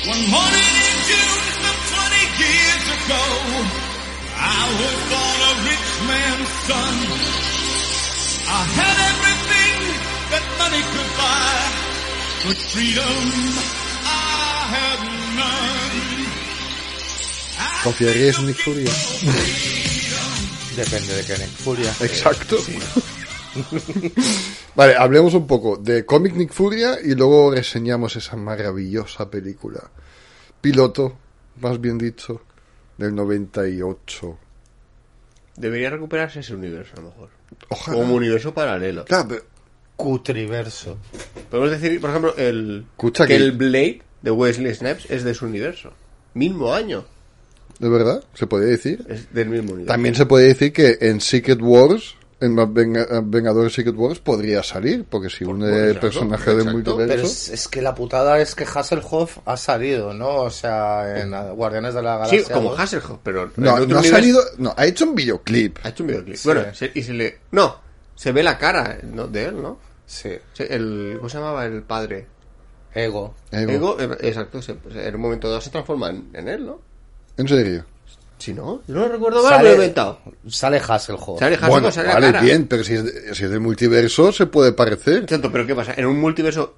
One morning in June, some 20 years ago, I was born a rich man's son. I had everything that money could buy, but freedom I had none. ¿Confiaríais en Nick Furia? Depende de qué Nick Furia. Exacto. vale, hablemos un poco de cómic Nick Furia y luego reseñamos esa maravillosa película. Piloto, más bien dicho, del 98. Debería recuperarse ese universo, a lo mejor. Ojalá. Como universo paralelo. Claro, pero- Cutriverso. Podemos decir, por ejemplo, el, que que- el Blade de Wesley Snipes es de su universo. Mismo año. ¿de verdad? ¿Se puede decir? Es del mismo universo. También se puede decir que en Secret Wars, en los Venga- Vengadores Secret Wars, podría salir, porque si exacto, personaje del exacto. Pero multiverso... es, es que la putada es que Hasselhoff ha salido, ¿no? O sea, en Guardianes de la Sí, Galaxia. como 2. Hasselhoff, pero... No, ha salido... No, ha hecho un videoclip. Ha hecho un videoclip. Sí. Bueno, se- y se le... No, se ve la cara ¿no? de él, ¿no? Sí. El, ¿Cómo se llamaba el padre? Ego. Ego. Ego, eh, exacto, se- en un momento dado se transforma en, en él, ¿no? En serio. Si no, yo no lo recuerdo mal, lo he inventado. sale Hasselhoff. Sale Hasselhoff, Bueno, sale la vale, cara. bien, pero si es, de- si es del multiverso se puede parecer. Exacto, pero ¿qué pasa? En un multiverso,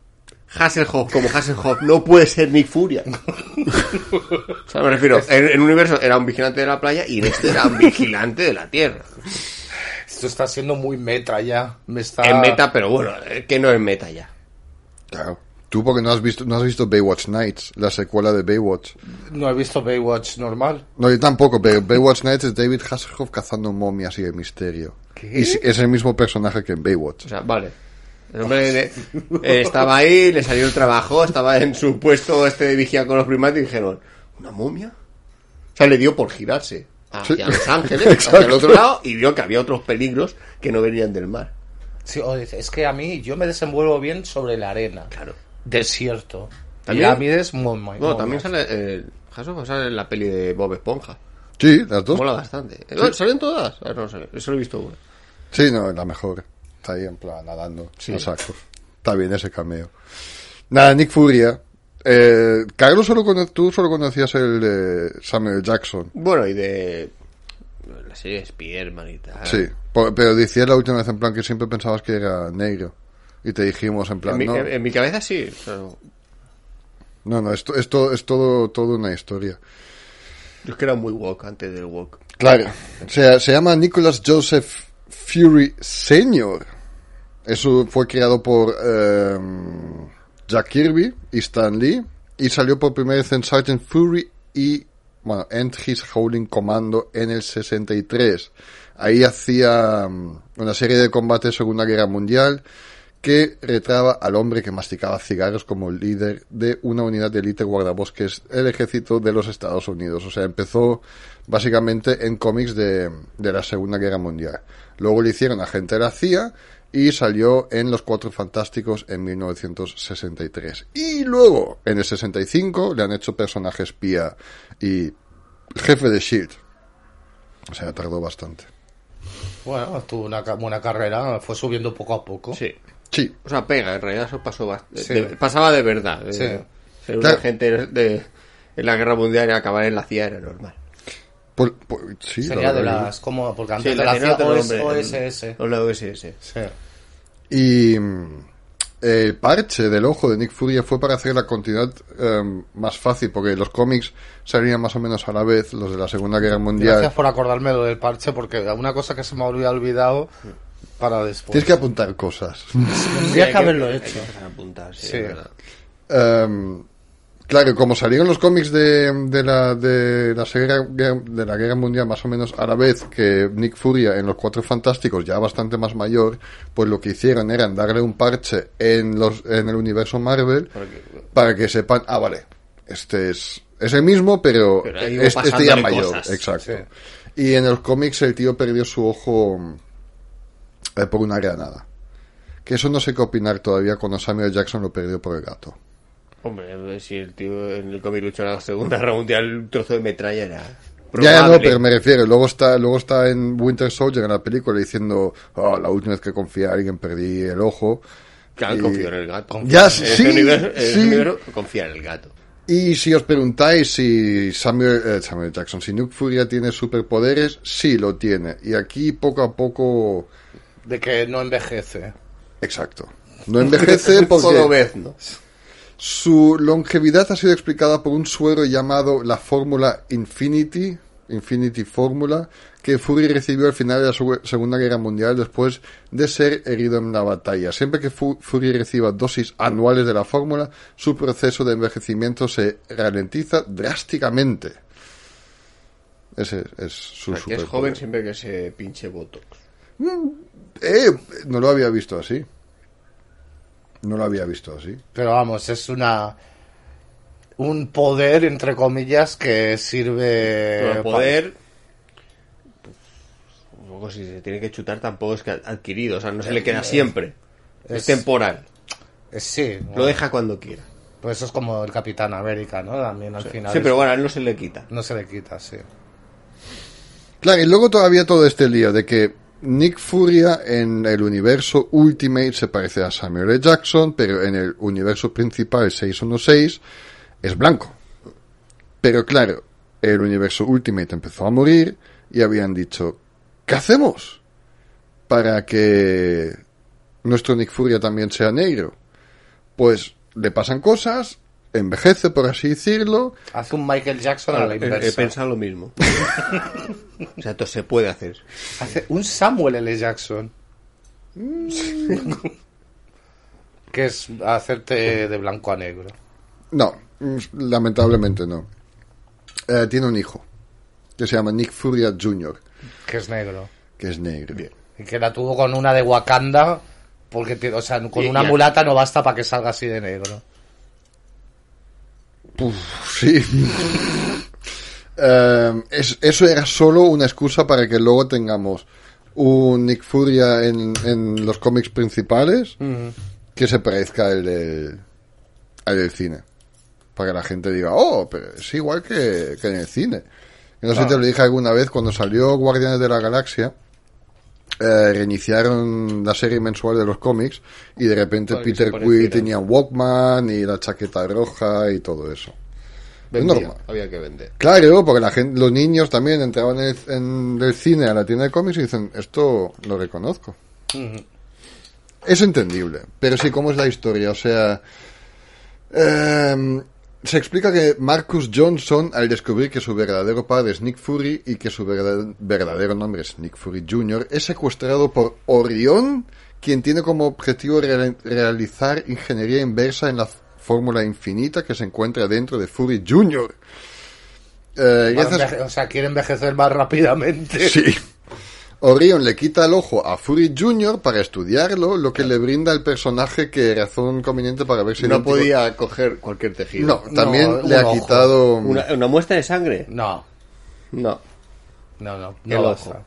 Hasselhoff como Hasselhoff no puede ser Nick Furia. o sea, me refiero, en, en un universo era un vigilante de la playa y en este era un vigilante de la tierra. Esto está siendo muy meta ya. Me está... En meta, pero bueno, eh, que no es meta ya. Claro. Tú porque no has visto no has visto Baywatch Nights, la secuela de Baywatch. No he visto Baywatch normal. No, yo tampoco, pero Baywatch Nights es David Hasselhoff cazando momias y de misterio. Y es el mismo personaje que en Baywatch. O sea, vale. El hombre eh, eh, estaba ahí, le salió el trabajo, estaba en su puesto este de vigía con los primates y dijeron, ¿una momia? O sea, le dio por girarse hacia Sí. Los Ángeles, hacia el otro lado, y vio que había otros peligros que no venían del mar. Sí, es que a mí yo me desenvuelvo bien sobre la arena. Claro. Desierto. ¿También? Pirámides, muy, muy, Bueno, muy también más. sale, eh, Hasselhoff sale en la peli de Bob Esponja. Sí, las dos. Mola bastante. Eh, ¿Salen todas? Ah, no sé, eso lo he visto una. Sí, no, es la mejor. Está ahí en plan nadando. Sí. a saco. Está bien ese cameo. Nada, Nick Furia. Eh, Carlos, solo cono- tú solo conocías el de Samuel Jackson. Bueno, y de la serie de Spiderman y tal. Sí, pero decías la última vez en plan que siempre pensabas que era negro. Y te dijimos en plan, En mi, no, en- mi cabeza sí, pero no, no, esto, esto es todo, todo una historia. yo es que era muy woke antes del woke. Claro, se, se llama Nicholas Joseph Fury Sr. Eso fue creado por eh, Jack Kirby y Stan Lee y salió por primera vez en Sergeant Fury y bueno, End His Howling Commando en el 63. Ahí hacía mm, una serie de combates Segunda Guerra Mundial que retraba al hombre que masticaba cigarros como líder de una unidad de élite guardabosques del ejército de los Estados Unidos. O sea, empezó básicamente en cómics de, de la Segunda Guerra Mundial. Luego le hicieron agente de la CIA y salió en Los Cuatro Fantásticos en 1963. Y luego, en el 65, le han hecho personaje espía y jefe de SHIELD. O sea, tardó bastante. Bueno, tuvo una ca- buena carrera, fue subiendo poco a poco. Sí. Sí, O sea, pega, en realidad eso pasó bastante. Sí. pasaba de verdad. de- Sí. Ser un Claro. agente de, en la guerra mundial y acabar en la CIA era normal. por- por- sí, la Sería de verdad que- las, como, porque antes Sí, de la CIA OSS. o la OSS. Sí. Y mm, el parche del ojo de Nick Fury fue para hacer la continuidad em, más fácil, porque los cómics salían más o menos a la vez, los de la Segunda Guerra Mundial. Gracias por acordarme lo del parche, porque una cosa que se me había olvidado para después. Tienes que apuntar cosas. Tendría que haberlo hecho. apuntar, sí. Em, claro, como salieron los cómics de, de la, de, la guerra, de la Guerra Mundial más o menos a la vez que Nick Furia en los Cuatro Fantásticos, ya bastante más mayor, pues lo que hicieron era darle un parche en, los, en el universo Marvel para que sepan, ah, vale, este es, es el mismo, pero, Pero ha ido es- este ya mayor. cosas. Exacto. Y en los cómics el tío perdió su ojo eh, por una granada. Que eso no sé qué opinar todavía cuando Samuel Jackson lo perdió por el gato. Hombre, si el tío en el cómic luchó en la Segunda Guerra Mundial, un trozo de metralla era. Ya, ya no, probable. pero me refiero. Luego está, luego está en Winter Soldier en la película diciendo, oh, la última vez que confié a alguien perdí el ojo. Claro, Y- confío en el gato. Ya, sí, ese universo, sí. universo, confía en el gato. Y si os preguntáis si Samuel, eh, Samuel Jackson, si Nick Furia tiene superpoderes, sí lo tiene. Y aquí poco a poco... De que no envejece. Exacto. No envejece porque vez, ¿no? su longevidad ha sido explicada por un suero llamado la fórmula Infinity, Infinity Fórmula, que Fury recibió al final de la Segu- Segunda Guerra Mundial después de ser herido en la batalla. Siempre que Fu- Fury reciba dosis anuales de la fórmula, su proceso de envejecimiento se ralentiza drásticamente. Ese es su O sea, que es joven siempre que se pinche Botox. Eh, no lo había visto así. No lo había visto así. Pero vamos, es una. Un poder, entre comillas, que sirve. Pero el poder. Un poco si se tiene que chutar tampoco es que adquirido, o sea, no se le queda siempre. Es, es- temporal. Eh, Sí, Lo deja cuando quiera. pues eso es como el Capitán América, ¿no? También al final. Sí, pero bueno, a él no se le quita. No se le quita, sí. Claro, y luego todavía todo este lío de que Nick Furia en el universo Ultimate se parece a Samuel L. Jackson, pero en el universo principal 616 es blanco. Pero claro, el universo Ultimate empezó a morir y habían dicho, ¿qué hacemos? Para que nuestro Nick Furia también sea negro. Pues le pasan cosas, envejece por así decirlo, Hace un Michael Jackson a la He, inversa. he pensado lo mismo. o sea, esto se puede hacer. Hace un Samuel L. Jackson. que es hacerte de blanco a negro. No, mm, lamentablemente no. Eh, tiene un hijo que se llama Nick Furia Jr., Que es negro. que es negro. Y que la tuvo con una de Wakanda. Porque, o sea, con Y- una y- mulata no basta para que salga así de negro. Uf, sí. Eh, es- eso era solo una excusa para que luego tengamos un Nick Furia en, en los cómics principales que se parezca al del, al del cine. Para que la gente diga, oh, pero es igual que, que en el cine. No sé si te lo dije alguna vez, cuando salió Guardianes de la Galaxia, eh, reiniciaron la serie mensual de los cómics y de repente Para Peter Quill tenía un Walkman y la chaqueta roja y todo eso. Es normal. Había que vender. Claro, porque la gente, los niños también entraban en el, en el cine a la tienda de cómics y dicen, esto lo reconozco. Es entendible, pero sí, ¿cómo es la historia? O sea, em, se explica que Marcus Johnson, al descubrir que su verdadero padre es Nick Fury y que su verdad- verdadero nombre es Nick Fury Jr., es secuestrado por Orión, quien tiene como objetivo real- realizar ingeniería inversa en la fórmula infinita que se encuentra dentro de Fury Jr. Eh, o sea, quiere envejecer más rápidamente. Sí. Orion le quita el ojo a Fury Jr. para estudiarlo, lo que le brinda el personaje que razón conveniente para ver si No idéntico- podía coger cualquier tejido. No, también No, le ha ojo. quitado. ¿Una, una muestra de sangre? No, No. no, no. El no ojo. basta.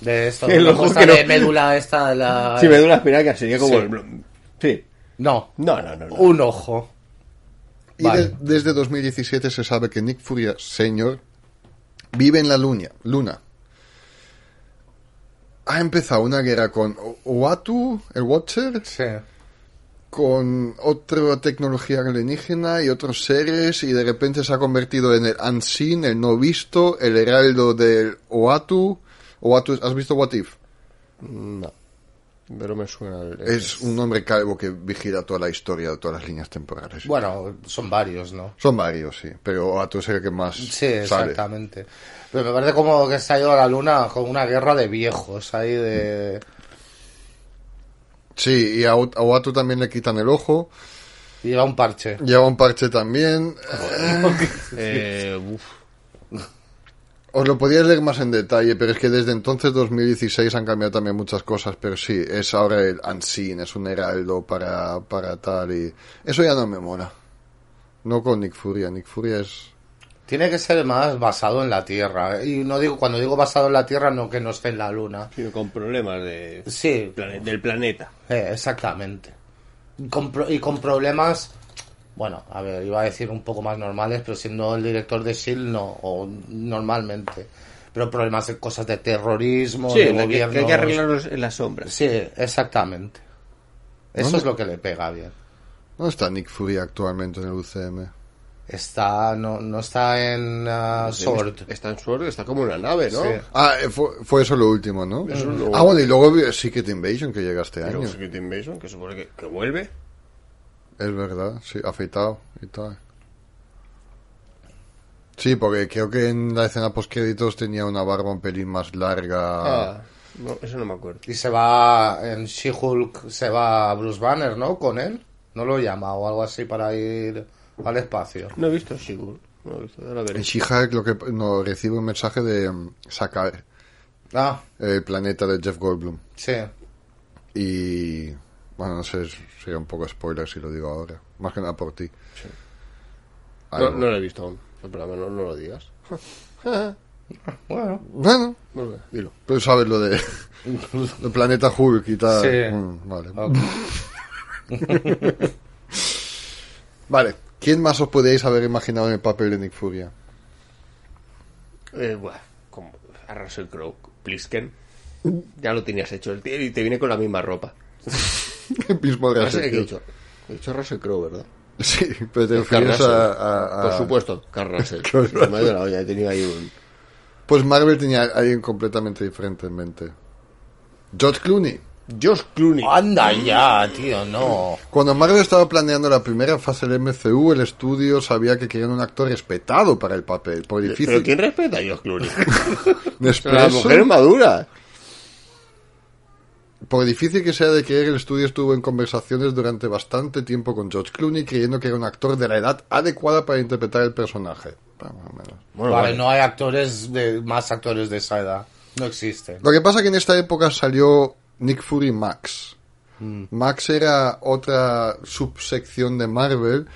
De esto, El ojo que no- de médula esta, la... Si me duele la espinaca sería como... Sí. el- Sí. No, No, no, no. no. un ojo. Y Vale. de- desde 2017 se sabe que Nick Fury Sr. vive en la luna. luna. Ha empezado una guerra con Oatu, el Watcher, Sí. con otra tecnología alienígena y otros seres y de repente se ha convertido en el Unseen, el no visto, el heraldo del Oatu. Oatu, ¿has visto What If? No. Pero me suena... el- Es un hombre calvo que vigila toda la historia de todas las líneas temporales. Bueno, son varios, ¿no? Son varios, sí, pero Oatu es el que más Sí, sale. exactamente. Pero me parece como que se ha ido a la luna con una guerra de viejos ahí de... Sí, y a Oatu también le quitan el ojo. y Lleva un parche. Lleva un parche también. Eh, uf. Os lo podíais leer más en detalle, pero es que desde entonces, 2016, han cambiado también muchas cosas. Pero sí, es ahora el Unseen, es un heraldo para, para tal. y Eso ya no me mola. No con Nick Furia. Nick Furia es. Tiene que ser más basado en la Tierra. Y no digo cuando digo basado en la Tierra, no que no esté en la luna. Sino con problemas de... Sí, del planeta. eh, exactamente. Y con, pro- y con problemas, bueno, a ver, iba a decir un poco más normales, pero siendo el director de S.H.I.E.L.D. no, o normalmente. Pero problemas de cosas de terrorismo, Sí, de que, que gobierno. hay que arreglarlos en las sombras. Sí, exactamente. Eso ¿Dónde? es lo que le pega bien. ¿Dónde está Nick Fury actualmente en el UCM? Está, no, no está en uh, Sword. Está en Sword, está como una nave, ¿no? Sí. Ah, eh, fue, fue eso lo último, ¿no? Eso es lo- Ah, bueno, y luego Secret Invasion que llega este año. Secret Invasion, que supone que, que vuelve. Es verdad, sí, afeitado y tal. Sí, porque creo que en la escena post créditos tenía una barba un pelín más larga. Ah, no, eso no me acuerdo. Y se va, en She-Hulk se va Bruce Banner, ¿no? Con él. No lo llama o algo así para ir al espacio. No he visto Shigur. No he visto, ahora veré. En She-Hulk lo que no recibe un mensaje de mm, sacar Ah, el planeta de Jeff Goldblum. sí. Y bueno, no sé, sería un poco spoiler si lo digo ahora. Más que nada por ti. No, lo he visto aún. Programa, no, no lo digas. Bueno, Bueno, Bueno, dilo. pero sabes lo de el planeta Hulk y tal. Sí. Mm, vale. Vale. ¿Quién más os podéis haber imaginado en el papel de Nick Furia? Eh, buah, como a Russell Crowe, Plisken. Ya lo tenías hecho. el tío- Y te viene con la misma ropa. El mismo de Russell- ¿qué he Russell dicho? He dicho Russell Crowe, ¿verdad? Sí, pero te refieres a, a- a- Por supuesto, Carl Russell. Me ha ido la olla, he tenido ahí un... Pues Marvel tenía a alguien completamente diferente en mente. George Clooney. Josh Clooney. Anda ya, tío, no. Cuando Marvel estaba planeando la primera fase del MCU, el estudio sabía que querían un actor respetado para el papel. Por ¿Pero difícil. quién respeta a Josh Clooney? Nespresso, La mujer es madura. Por difícil que sea de creer, el estudio estuvo en conversaciones durante bastante tiempo con George Clooney, creyendo que era un actor de la edad adecuada para interpretar el personaje. Más o menos. Bueno, vale, vale. no hay actores de más actores de esa edad. No existen. Lo que pasa que en esta época salió Nick Fury Max. Max era otra subsección de Marvel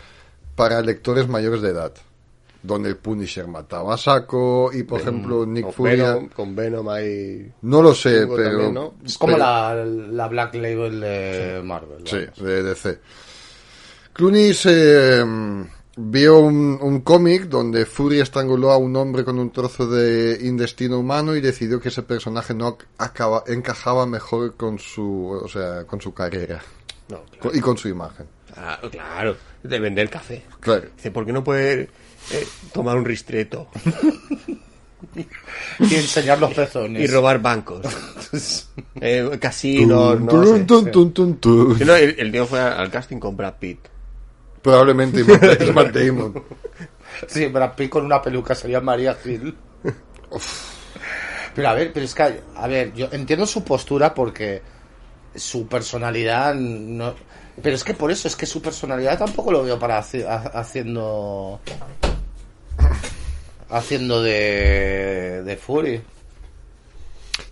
para lectores mayores de edad. Donde el Punisher mataba a saco y, por ejemplo, Nick Fury... Con Venom hay... No lo sé, pero... también, ¿no? Es como pero- la, la Black Label de Marvel. Sí, de DC. Clooney se mm, vio un, un cómic donde Fury estranguló a un hombre con un trozo de intestino humano y decidió que ese personaje no acaba, encajaba mejor con su, o sea, con su carrera No, co- claro. y con su imagen. Claro, claro. De vender café. Claro. Dice, ¿por qué no puede eh, tomar un ristreto Y enseñar los pezones. y robar bancos? Eh, casinos, no Tun, sé. Sí, no, el, el tío fue al casting con Brad Pitt. Probablemente Matt- Matt Damon. Sí, Brad Pitt con una peluca sería María Gil. Pero a ver, pero es que, a ver, yo entiendo su postura porque su personalidad no... Pero es que por eso, es que su personalidad tampoco lo veo para haci- ha- haciendo... Haciendo de... de Fury.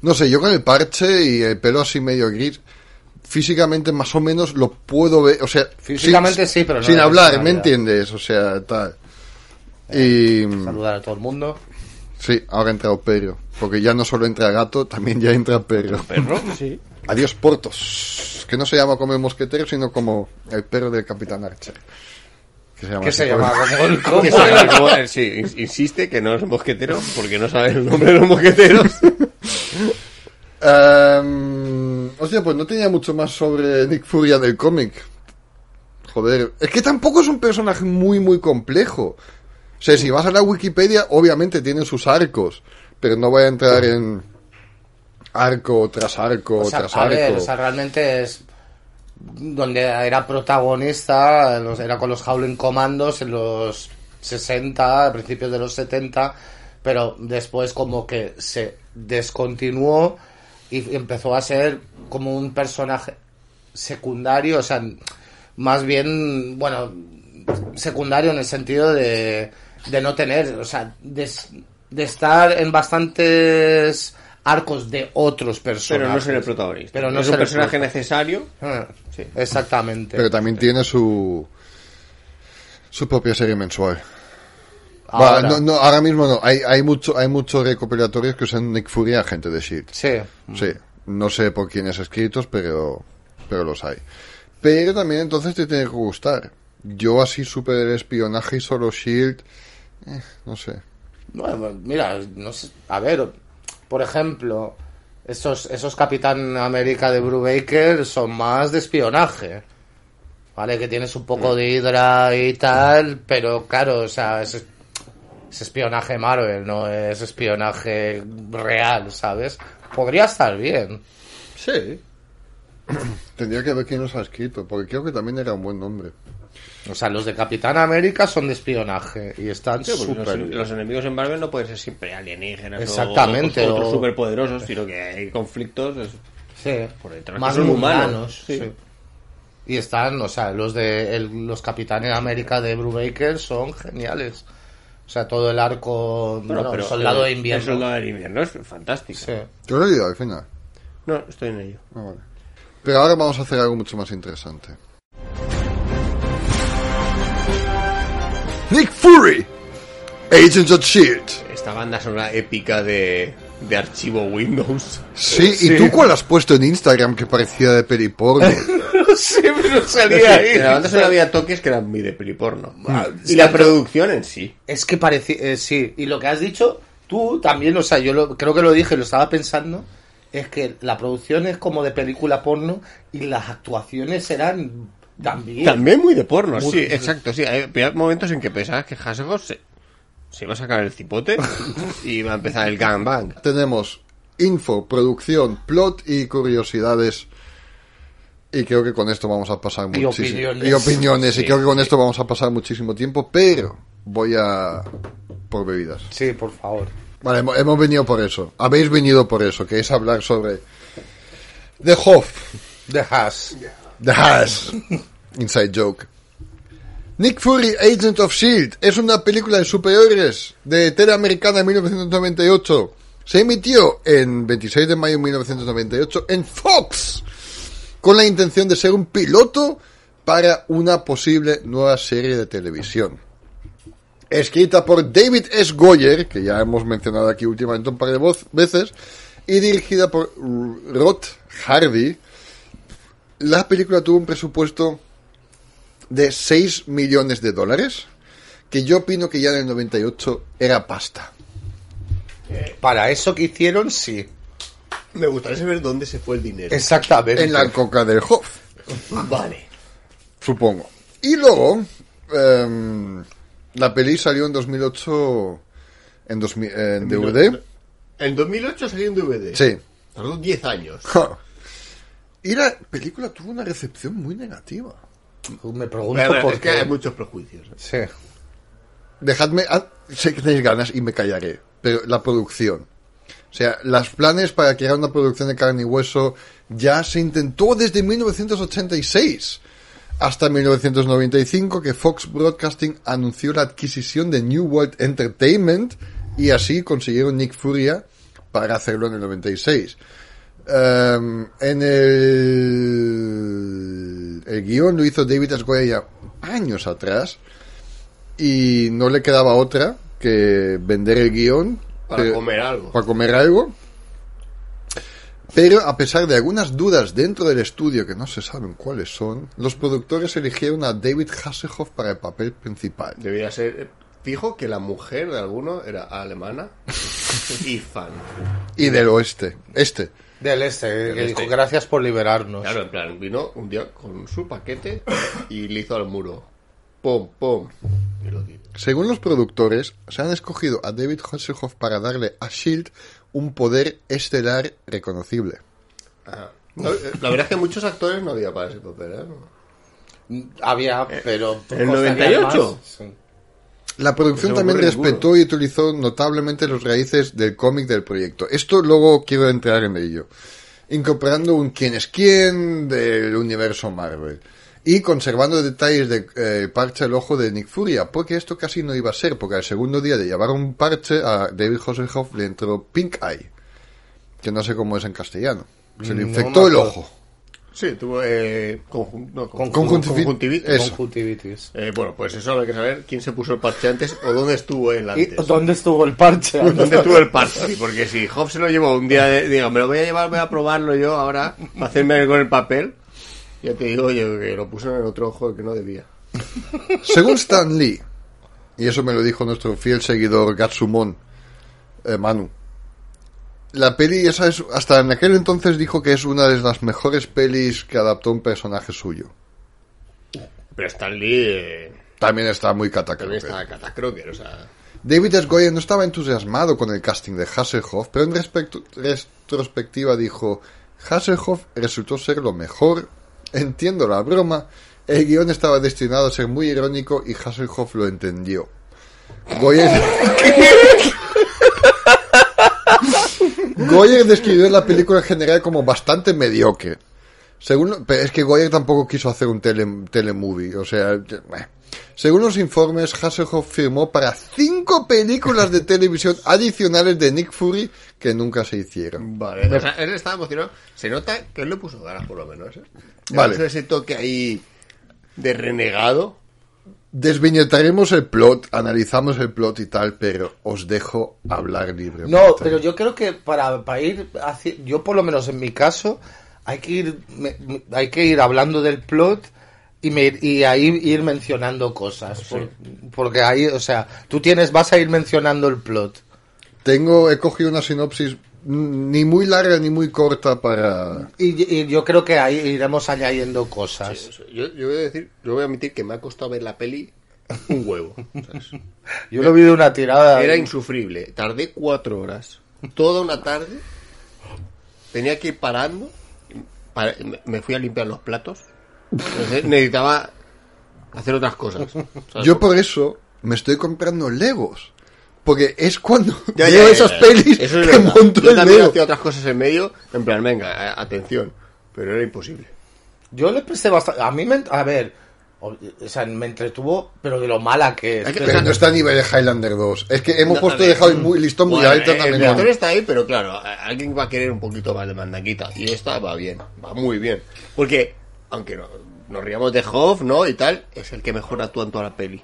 No sé, yo con el parche y el pelo así medio gris, físicamente más o menos lo puedo ver, o sea, Físicamente sí, pero no sin hablar, ¿me entiendes? O sea, tal. Y Saludar a todo el mundo. sí, ahora ha entrado perro, porque ya no solo entra gato, también ya entra perro. ¿Perro? Sí. Adiós Portos, que no se llama como el mosquetero, sino como el perro del Capitán Archer. Que se llama, Que así se llama como el... sabe cómo- eh, sí, ins- insiste que no es mosquetero porque no sabe el nombre de los mosqueteros. Ehm, hostia, pues no tenía mucho más sobre Nick Furia del cómic. Joder, es que tampoco es un personaje muy, muy complejo. O sea, si vas a la Wikipedia, obviamente tiene sus arcos, pero no voy a entrar en arco tras arco O sea, tras a arco. ver, o sea, realmente es donde era protagonista, era con los Howling Commandos en los 60, a principios de los 70, pero después como que se descontinuó y empezó a ser como un personaje secundario, o sea, más bien, bueno, secundario en el sentido de, de no tener, o sea, de, de estar en bastantes arcos de otros personajes. Pero no ser el protagonista. Pero no es un el personaje necesario. Ah, sí, exactamente. Pero también tiene su su propia serie mensual. Va, Ahora, no, no, ahora mismo no. Hay, hay mucho, hay muchos recopilatorios que usan Nick Fury a gente de Shield. Sí. Sí, no sé por quiénes escritos, pero, pero los hay. Pero también entonces te tiene que gustar. Yo así super el espionaje y solo Shield, eh, no sé. Bueno, mira, no sé, a ver, por ejemplo, esos, esos Capitán América de Brubaker son más de espionaje. ¿vale? Que tienes un poco de hidra y tal, pero claro, o sea, es, es espionaje Marvel, no es espionaje real, ¿sabes? Podría estar bien. Sí. Tendría que ver quién nos ha escrito, porque creo que también era un buen nombre. O sea, los de Capitán América son de espionaje y están Sí, súper los, enemigos en Marvel no pueden ser siempre alienígenas o Exactamente, otros, o- superpoderosos, sino que hay conflictos. es- Sí, Por detrás más son humanos, humanos. sí. sí. Y están, o sea, los de el- los Capitanes América de Brubaker son geniales. O sea, todo el arco, bueno, pero Soldado de el- Invierno. El soldado de invierno es fantástico. Sí. Te lo he leído al final. No, estoy en ello. Ah, vale. Pero ahora vamos a hacer algo mucho más interesante. Nick Fury, Agents of Shield. Esta banda sonora épica de, de archivo Windows. Sí, ¿y tú cuál has puesto en Instagram que parecía de periporno? sí, pero salía ahí. En la banda sonora había toques que eran muy de peliporno. sí, Y la producción en sí. Es que parecía, eh, sí, y lo que has dicho, tú también, o sea, yo lo, creo que lo dije, lo estaba pensando, es que la producción es como de película porno y las actuaciones eran también. También muy de porno, Muy- sí, exacto. Sí, hay había momentos en que pensabas que Hasselhoff se, se iba a sacar el cipote y iba a empezar el gangbang. Tenemos info, producción, plot y curiosidades. Y creo que con esto vamos a pasar Y muchísimo. opiniones. Y opiniones. Sí. Y creo que con esto vamos a pasar muchísimo tiempo. Pero voy a. por bebidas. Sí, por favor. Vale, hemos, hemos venido por eso. Habéis venido por eso, que es hablar sobre. The Hoff. The Has. Inside joke. Nick Fury, Agent of Shield, es una película de superhéroes de tele americana de 1998. Se emitió en 26 de mayo de 1998 en Fox, con la intención de ser un piloto para una posible nueva serie de televisión. Escrita por David S. Goyer, que ya hemos mencionado aquí últimamente un par de veces, y dirigida por Rod Hardy, la película tuvo un presupuesto de 6 millones de dólares, que yo opino que ya en el 98 era pasta. Para eso que hicieron, sí. Me gustaría saber dónde se fue el dinero. Exactamente. En la coca del Hoff, Vale. supongo. Y luego, em, la peli salió en 2008 en, 2000 en DVD. En 2008 salió en DVD. Sí. Tardó 10 años. Y la película tuvo una recepción muy negativa. Me pregunto Bueno, por es que qué. hay muchos prejuicios. Sí. Dejadme, ah, sé que tenéis ganas y me callaré, pero la producción. O sea, los planes para crear una producción de carne y hueso ya se intentó desde 1986 hasta 1995 que Fox Broadcasting anunció la adquisición de New World Entertainment y así consiguieron Nick Furia para hacerlo en el 96. Em, en el, el guion lo hizo David S. Goya ya años atrás y no le quedaba otra que vender el guion Para pero- comer algo. para comer algo. Pero a pesar de algunas dudas dentro del estudio que no se saben cuáles son, los productores eligieron a David Hasselhoff para el papel principal. Debería ser eh, fijo que la mujer de alguno era alemana y fan. Y del oeste, este. Del este, que Del dijo este. gracias por liberarnos. Claro, en plan, vino un día con su paquete y le hizo al muro. Pum, pum. Y lo dio. Según los productores, se han escogido a David Hasselhoff para darle a Shield un poder estelar reconocible. Eh, la verdad es que muchos actores no había para ese papel, ¿eh? Había, pero. ¿en el costaría 98? más. Sí. La producción también respetó y utilizó notablemente los raíces del cómic del proyecto. Esto luego quiero entrar en ello. Incorporando un quién es quién del universo Marvel. Y conservando detalles de eh, parche al ojo de Nick Furia, porque esto casi no iba a ser, porque al segundo día de llevar un parche a David Hasselhoff le entró Pink Eye, que no sé cómo es en castellano. Se le No infectó el ojo. Sí, tuvo eh, conjun- no, Con- conjuntivi- conjuntivitis. Conjuntivitis. Eh, bueno, pues eso hay que saber quién se puso el parche antes o dónde estuvo él ¿Y antes. dónde estuvo el parche? ¿Dónde estuvo el parche? Porque si Hobbs se lo llevó un día, de, digo, me lo voy a llevar, voy a probarlo yo ahora, para hacerme con el papel, ya te digo yo que lo puso en el otro ojo que no debía. Según Stan Lee, y eso me lo dijo nuestro fiel seguidor Gatsumon, eh, Manu, la peli esa es, hasta en aquel entonces dijo que es una de las mejores pelis que adaptó un personaje suyo. Pero Stan Lee eh, También está muy también catacroker. está catacroker, o sea... David S. Goyer no estaba entusiasmado con el casting de Hasselhoff, pero en respecto- retrospectiva dijo, Hasselhoff resultó ser lo mejor, entiendo la broma, el guion estaba destinado a ser muy irónico y Hasselhoff lo entendió. Goyer... Goyer describió la película en general como bastante mediocre. Según, pero es que Goyer tampoco quiso hacer un tele, telemovie, o sea, según los informes, Hasselhoff firmó para cinco películas de televisión adicionales de Nick Fury que nunca se hicieron. Vale, o sea, él estaba emocionado. Se nota que él le puso ganas, por lo menos. ¿eh? Le Vale. ese toque ahí de renegado. Desviñetaremos el plot, analizamos el plot y tal, pero os dejo hablar libremente. No, pero yo creo que para, para ir haci- yo por lo menos en mi caso hay que ir me- hay que ir hablando del plot y me, y ahí ir mencionando cosas por- porque ahí o sea tú tienes vas a ir mencionando el plot Tengo, he cogido una sinopsis ni muy larga ni muy corta para... y, y yo creo que ahí iremos añadiendo cosas Yo, yo voy a decir, yo voy a admitir que me ha costado ver la peli un huevo. ¿sabes? yo lo vi de una tirada Era insufrible. Tardé cuatro horas. Toda una tarde. Tenía que ir parando. para- me- me fui a limpiar los platos. Entonces, necesitaba hacer otras cosas. ¿sabes? Yo por eso me estoy comprando Legos. Porque es cuando Ya, veo ya, ya, esas ya. pelis Eso es que verdad. monto Yo el también Lego. hacía otras cosas en medio. En plan, venga, atención. Pero era imposible. yo le presté bastante a mí me a ver o, sea me entretuvo pero de lo mala que es Hay que Pero- no está a nivel de Highlander 2. Es que hemos No, puesto dejado muy listo muy Bueno, alto eh, también. El actor está ahí, pero claro, alguien va a querer un poquito más de mandanguita. Y esta va bien, va muy bien. Porque, aunque no- nos riamos de Hoff, ¿no? Y tal, es el que mejor actúa en toda la peli.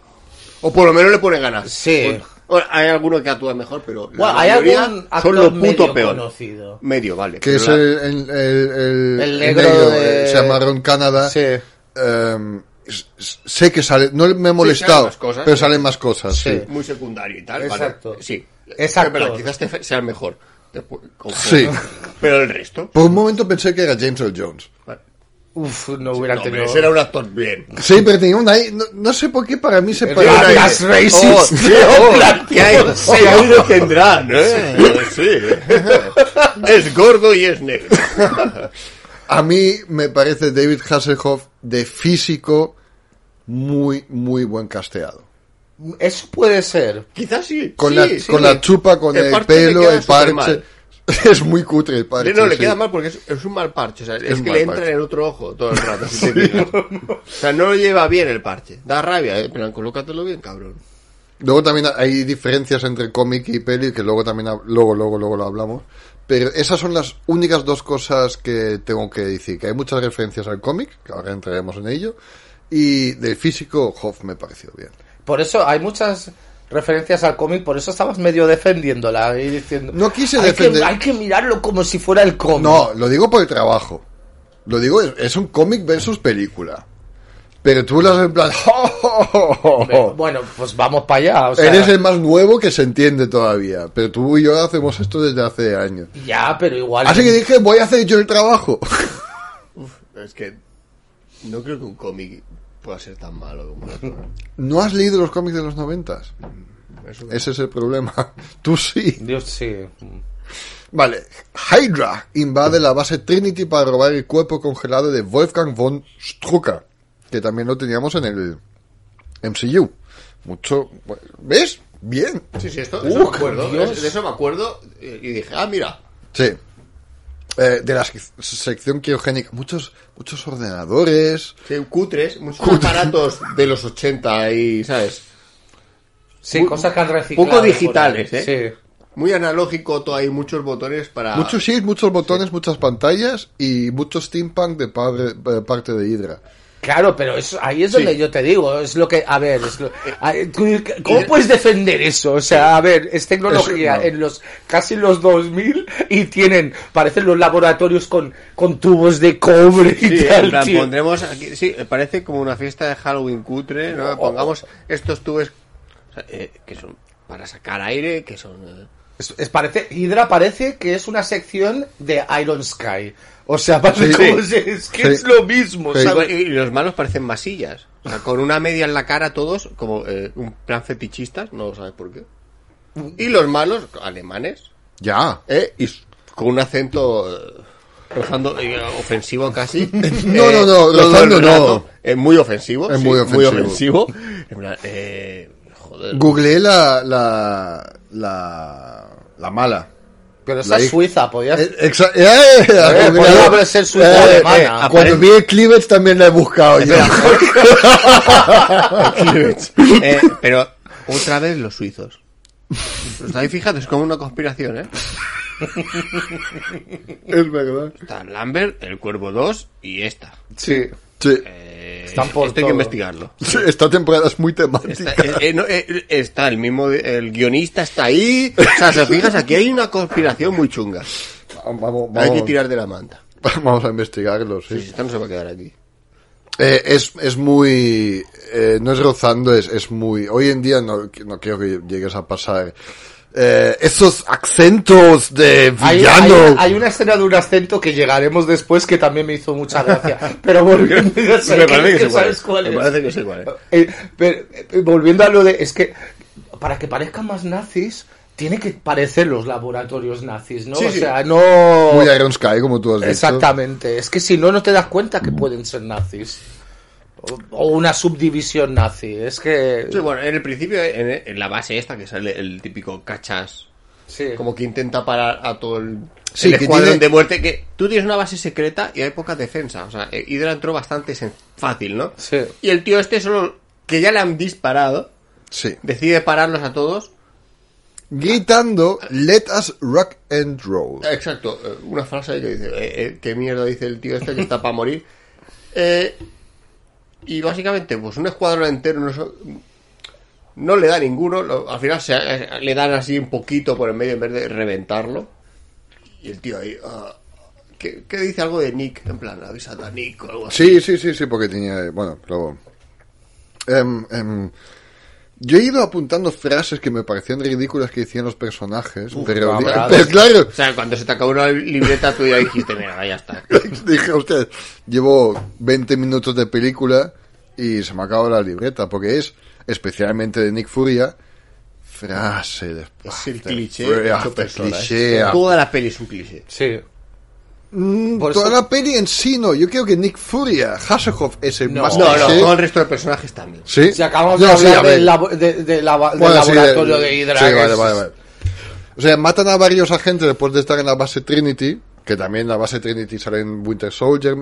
O por lo menos le pone ganas. Sí. Bueno, hay alguno que actúa mejor, pero la Bueno, hay algún son actor lo medio puto peor. conocido. Medio, vale. Que es la- el, el, el, el- El el negro de- eh, Se llama Ron Canada. Sí. S- sé que sale. No me he molestado. más cosas, pero sí. salen más cosas. Sí. Sí. muy secundario y tal. Exacto. Vale. Sí. Exacto. Pero quizás te sea el mejor. Después- Sí. Pero el resto. Por un momento pensé que era James Earl Jones. Uf, no hubiera No, tenido era un actor bien. Sí, pero tenía un aire. No, no sé por qué para mí se una- Las racist. Oh, Black ¿Qué hay, people. qué aire tendrán? ¿eh? Sí. Es gordo y es negro. A mí me parece David Hasselhoff de físico muy, muy buen casteado. Eso puede ser. Quizás sí. Con, sí, la, sí. con la chupa, con el, le pelo, el parche. Es muy cutre el parche. no, le sí. queda mal porque es, es un mal parche. O sea, es, que le entra parche. en el otro ojo todo el rato. O sea, no lo lleva bien el parche. Da rabia, ¿eh? Pero colócatelo bien, cabrón. Luego también hay diferencias entre cómic y peli, que luego también, luego, luego, luego lo hablamos. Pero esas son las únicas dos cosas que tengo que decir. Que hay muchas referencias al cómic, que ahora entraremos en ello. Y del físico, Hoff me pareció bien. Por eso hay muchas referencias al cómic, por eso estabas medio defendiéndola y diciendo. No quise hay defender- Que, hay que mirarlo como si fuera el cómic. No, lo digo por el trabajo. Lo digo, es, es un cómic versus película. Pero tú lo haces en plan... Bueno, pues vamos para allá. O sea, Eres el más nuevo que se entiende todavía. Pero tú y yo hacemos esto desde hace años. Ya, pero igual. Así que dije, voy a hacer yo el trabajo. Es que no creo que un cómic pueda ser tan malo como. ¿No has leído los cómics de los noventas? Eso- Ese es el problema. Tú sí. Dios, sí. Vale. Hydra invade la base Trinity para robar el cuerpo congelado de Wolfgang von Strucker. Que también lo teníamos en el MCU. Mucho... ¿Ves? Bien. Sí, sí, esto, Uh, eso me acuerdo. De eso me acuerdo eh, y dije, ah, mira. Sí. Eh, de la sec- sección criogénica. Muchos, muchos ordenadores. Sí, cutres, muchos aparatos de los 80 y, ¿sabes? Sí, cosas que han reciclado. poco digitales, ¿eh? Sí. Muy analógico, todo hay muchos botones para... Muchos shields, muchos botones, muchas pantallas y mucho steampunk de padre- eh, parte de Hydra. Claro, pero eso, ahí es donde Sí. yo te digo, es lo que, a ver, es lo- a- tú- ¿cómo puedes defender eso? O sea, a ver, es tecnología Eso, no. en los casi los 2000 y tienen, parecen los laboratorios con, con tubos de cobre y Sí, tal, en plan, tío. pondremos aquí, sí, parece como una fiesta de Halloween cutre, ¿no? Pongamos estos tubos o sea, eh, que son para sacar aire, que son... eh, Es, es- parece, Hydra parece que es una sección de Iron Sky. O sea, parece Sí. como es que Sí. es lo mismo, Sí. ¿sabes? Y los malos parecen masillas. O sea, con una media en la cara todos, como eh, un plan fetichistas, no sabes por qué. Y los malos, alemanes, Ya. eh, y con un acento eh, rozando, eh, ofensivo casi. No, Eh, no, no, el rozando no. Es muy ofensivo. Es sí, muy ofensivo. ofensivo. En plan, eh, joder. Googleé la, la, la, la mala. Pero esa es suiza, podías... Eh, exa- eh, eh, Eh, podía ser suiza alemana. cuando vi el cleavage también la he buscado yo. Eh, pero otra vez los suizos. ¿Os estáis fijando? Es como una conspiración, ¿eh? es verdad. Está Lambert, el Cuervo 2 y esta. Sí. Sí. Eh, Están por hay que investigarlo. Esta temporada es muy temática. Está, eh, eh, no, eh, está el mismo, el guionista está ahí. O sea, si os fijas, aquí hay una conspiración muy chunga. Vamos, Hay que tirar de la manta. vamos a investigarlo, Sí, sí. esta no se va a quedar aquí. Es, es muy... no es rozando, es, es muy... Hoy en día no, no quiero que llegues a pasar... eh, esos acentos de villano. hay- hay una escena de un acento que llegaremos después que también me hizo mucha gracia. Pero volviendo, volviendo a lo de. Es que para que parezcan más nazis, tiene que parecer los laboratorios nazis, ¿no? Sí, o sí. sea, no. Muy Iron Sky, como tú has dicho. Exactamente. Es que si no, no te das cuenta que pueden ser nazis. O, una subdivisión nazi. Es que. Sí, bueno, en el principio, en, en la base esta, que sale el típico cachas, Sí. como que intenta parar a todo el, Sí, el escuadrón tiene- de muerte, que tú tienes una base secreta y hay poca defensa. O sea, eh, Hydra entró bastante fácil, ¿no? Sí. Y el tío este solo, que ya le han disparado, Sí. decide pararlos a todos. Gritando, let us rock and roll. Exacto, eh, una frase ahí que dice, eh, eh, ¿qué mierda dice el tío este que está para morir? Eh, y básicamente, pues un escuadrón entero no, no le da ninguno, al final se, eh, le dan así un poquito por el medio en vez de reventarlo. Y el tío ahí, ah, ¿qué, dice algo de Nick? En plan, avisad a Nick o algo así. Sí, sí, sí, sí, porque tenía... Bueno, luego... Em, em, yo he ido apuntando frases que me parecían ridículas que decían los personajes, pero, no, pero, pero- claro, O sea, cuando se te acabó una libreta, tú ya dijiste, mira, ya está. dije, usted, llevo 20 minutos de película y se me acabó la libreta, porque es, especialmente de Nick Furia, frase después. Es el cliché. Toda la peli es un cliché. Sí. Mm, Por toda eso- la peli en sí no, yo creo que Nick Furia, Hasselhoff es el No. más No, no, cliché. todo el resto de personajes también. ¿Sí? Si acabamos No, de hablar del, labo- de- de lava- del Bueno, sí, laboratorio de- de Hydra. Sí, vale, vale, vale. O sea, matan a varios agentes después de estar en la base Trinity, que también la base Trinity sale en Winter Soldier.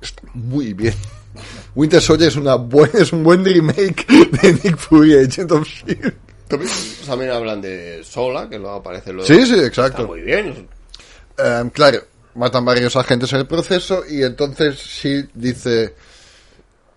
Está muy bien. Winter Soldier es, una buen, es un buen remake de Nick Fury, Agent of S.H.I.E.L.D. También, hablan de Sola, que luego aparece luego. Sí, sí, Está exacto. muy bien. Em, claro, matan varios agentes en el proceso y entonces sí dice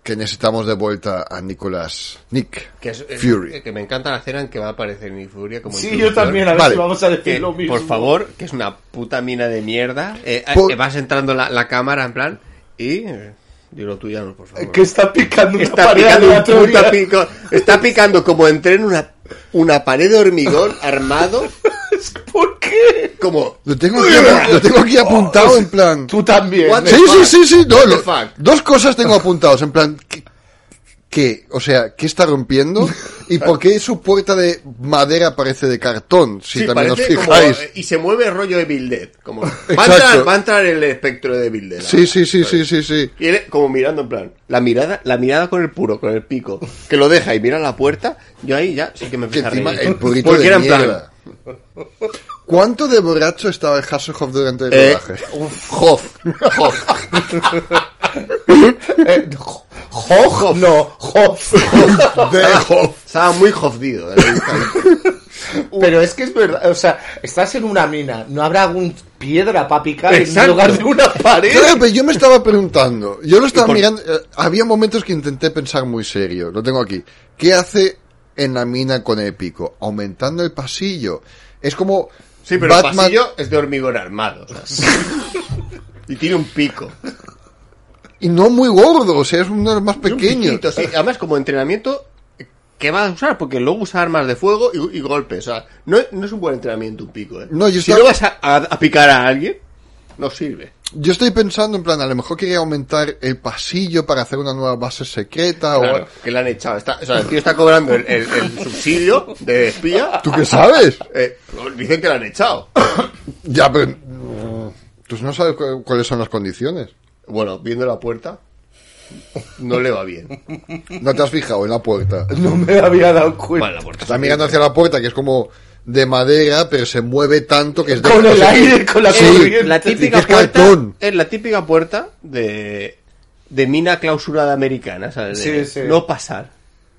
que necesitamos de vuelta a Nicolas, Nick Que, es, es- Fury. que me encanta la escena en que va a aparecer Nick Fury como Sí, yo también, a ver Vale. si vamos a decir Que, lo mismo. por favor, que es una puta mina de mierda. Eh, Por- eh, vas entrando la, la cámara en plan y... eh, dilo tú ya, por favor. Que está picando una Está pared picando un puta pico. Está picando como entré en una, una pared de hormigón armado. ¿Por qué? Como... Lo tengo aquí, lo tengo aquí apuntado en plan... Tú también. ¿eh? Sí, sí, sí, sí. no, lo- dos cosas tengo apuntados. En plan, ¿qué, qué? O sea, ¿qué está rompiendo? ¿Y por qué su puerta de madera parece de cartón? Si Sí, también os como- fijáis. y se mueve el rollo de Bill. Como, va, a entrar, va a entrar el espectro de Bill. Sí, sí, sí, sí, sí, sí. Y él como mirando en plan, la mirada, la mirada con el puro, con el pico, que lo deja y mira la puerta, yo ahí ya sí que me empiezo a reír. el Porque de era en plan. ¿Cuánto de borracho estaba el Hasselhoff durante el eh, rodaje? Hoff, Hoff, Eh, no, Hoff. De Hoff. estaba muy jodido. eh. Pero es que es verdad, o sea, estás en una mina, ¿no habrá algún piedra para picar en lugar de una pared? Claro, pero yo me estaba preguntando. Yo lo estaba por- mirando. eh, había momentos que intenté pensar muy serio. Lo tengo aquí. ¿Qué hace en la mina con Épico? Aumentando el pasillo. Es como. Sí, pero el Batman- pasillo es de hormigón armado. o sea. y tiene un pico. Y no muy gordo, o sea, es uno de los más un pequeños. sí. Además, como entrenamiento, ¿qué va a usar? Porque luego usa armas de fuego y, y golpes. O sea, no, no es un buen entrenamiento un pico, ¿eh? No, yo si estaba- no vas a, a- a picar a alguien, no sirve. Yo estoy pensando en plan, a lo mejor quería aumentar el pasillo para hacer una nueva base secreta Claro, que le han echado. Está, o sea, el tío está cobrando el, el- el subsidio de espía. o... ¿Tú qué sabes? Eh, dicen que le han echado. ya, pero... Tú no sabes cu- cuáles son las condiciones. Bueno, viendo la puerta, no le va bien. No te has fijado en la puerta. No me había dado cuenta. Vale, la puerta Está mirando hacia la puerta, que es como de madera, pero se mueve tanto que es de... Con el aire, con la Sí, corriente. la que típica es puerta cartón. es la típica puerta de de mina clausurada americana, ¿sabes? De Sí, sí. No pasar.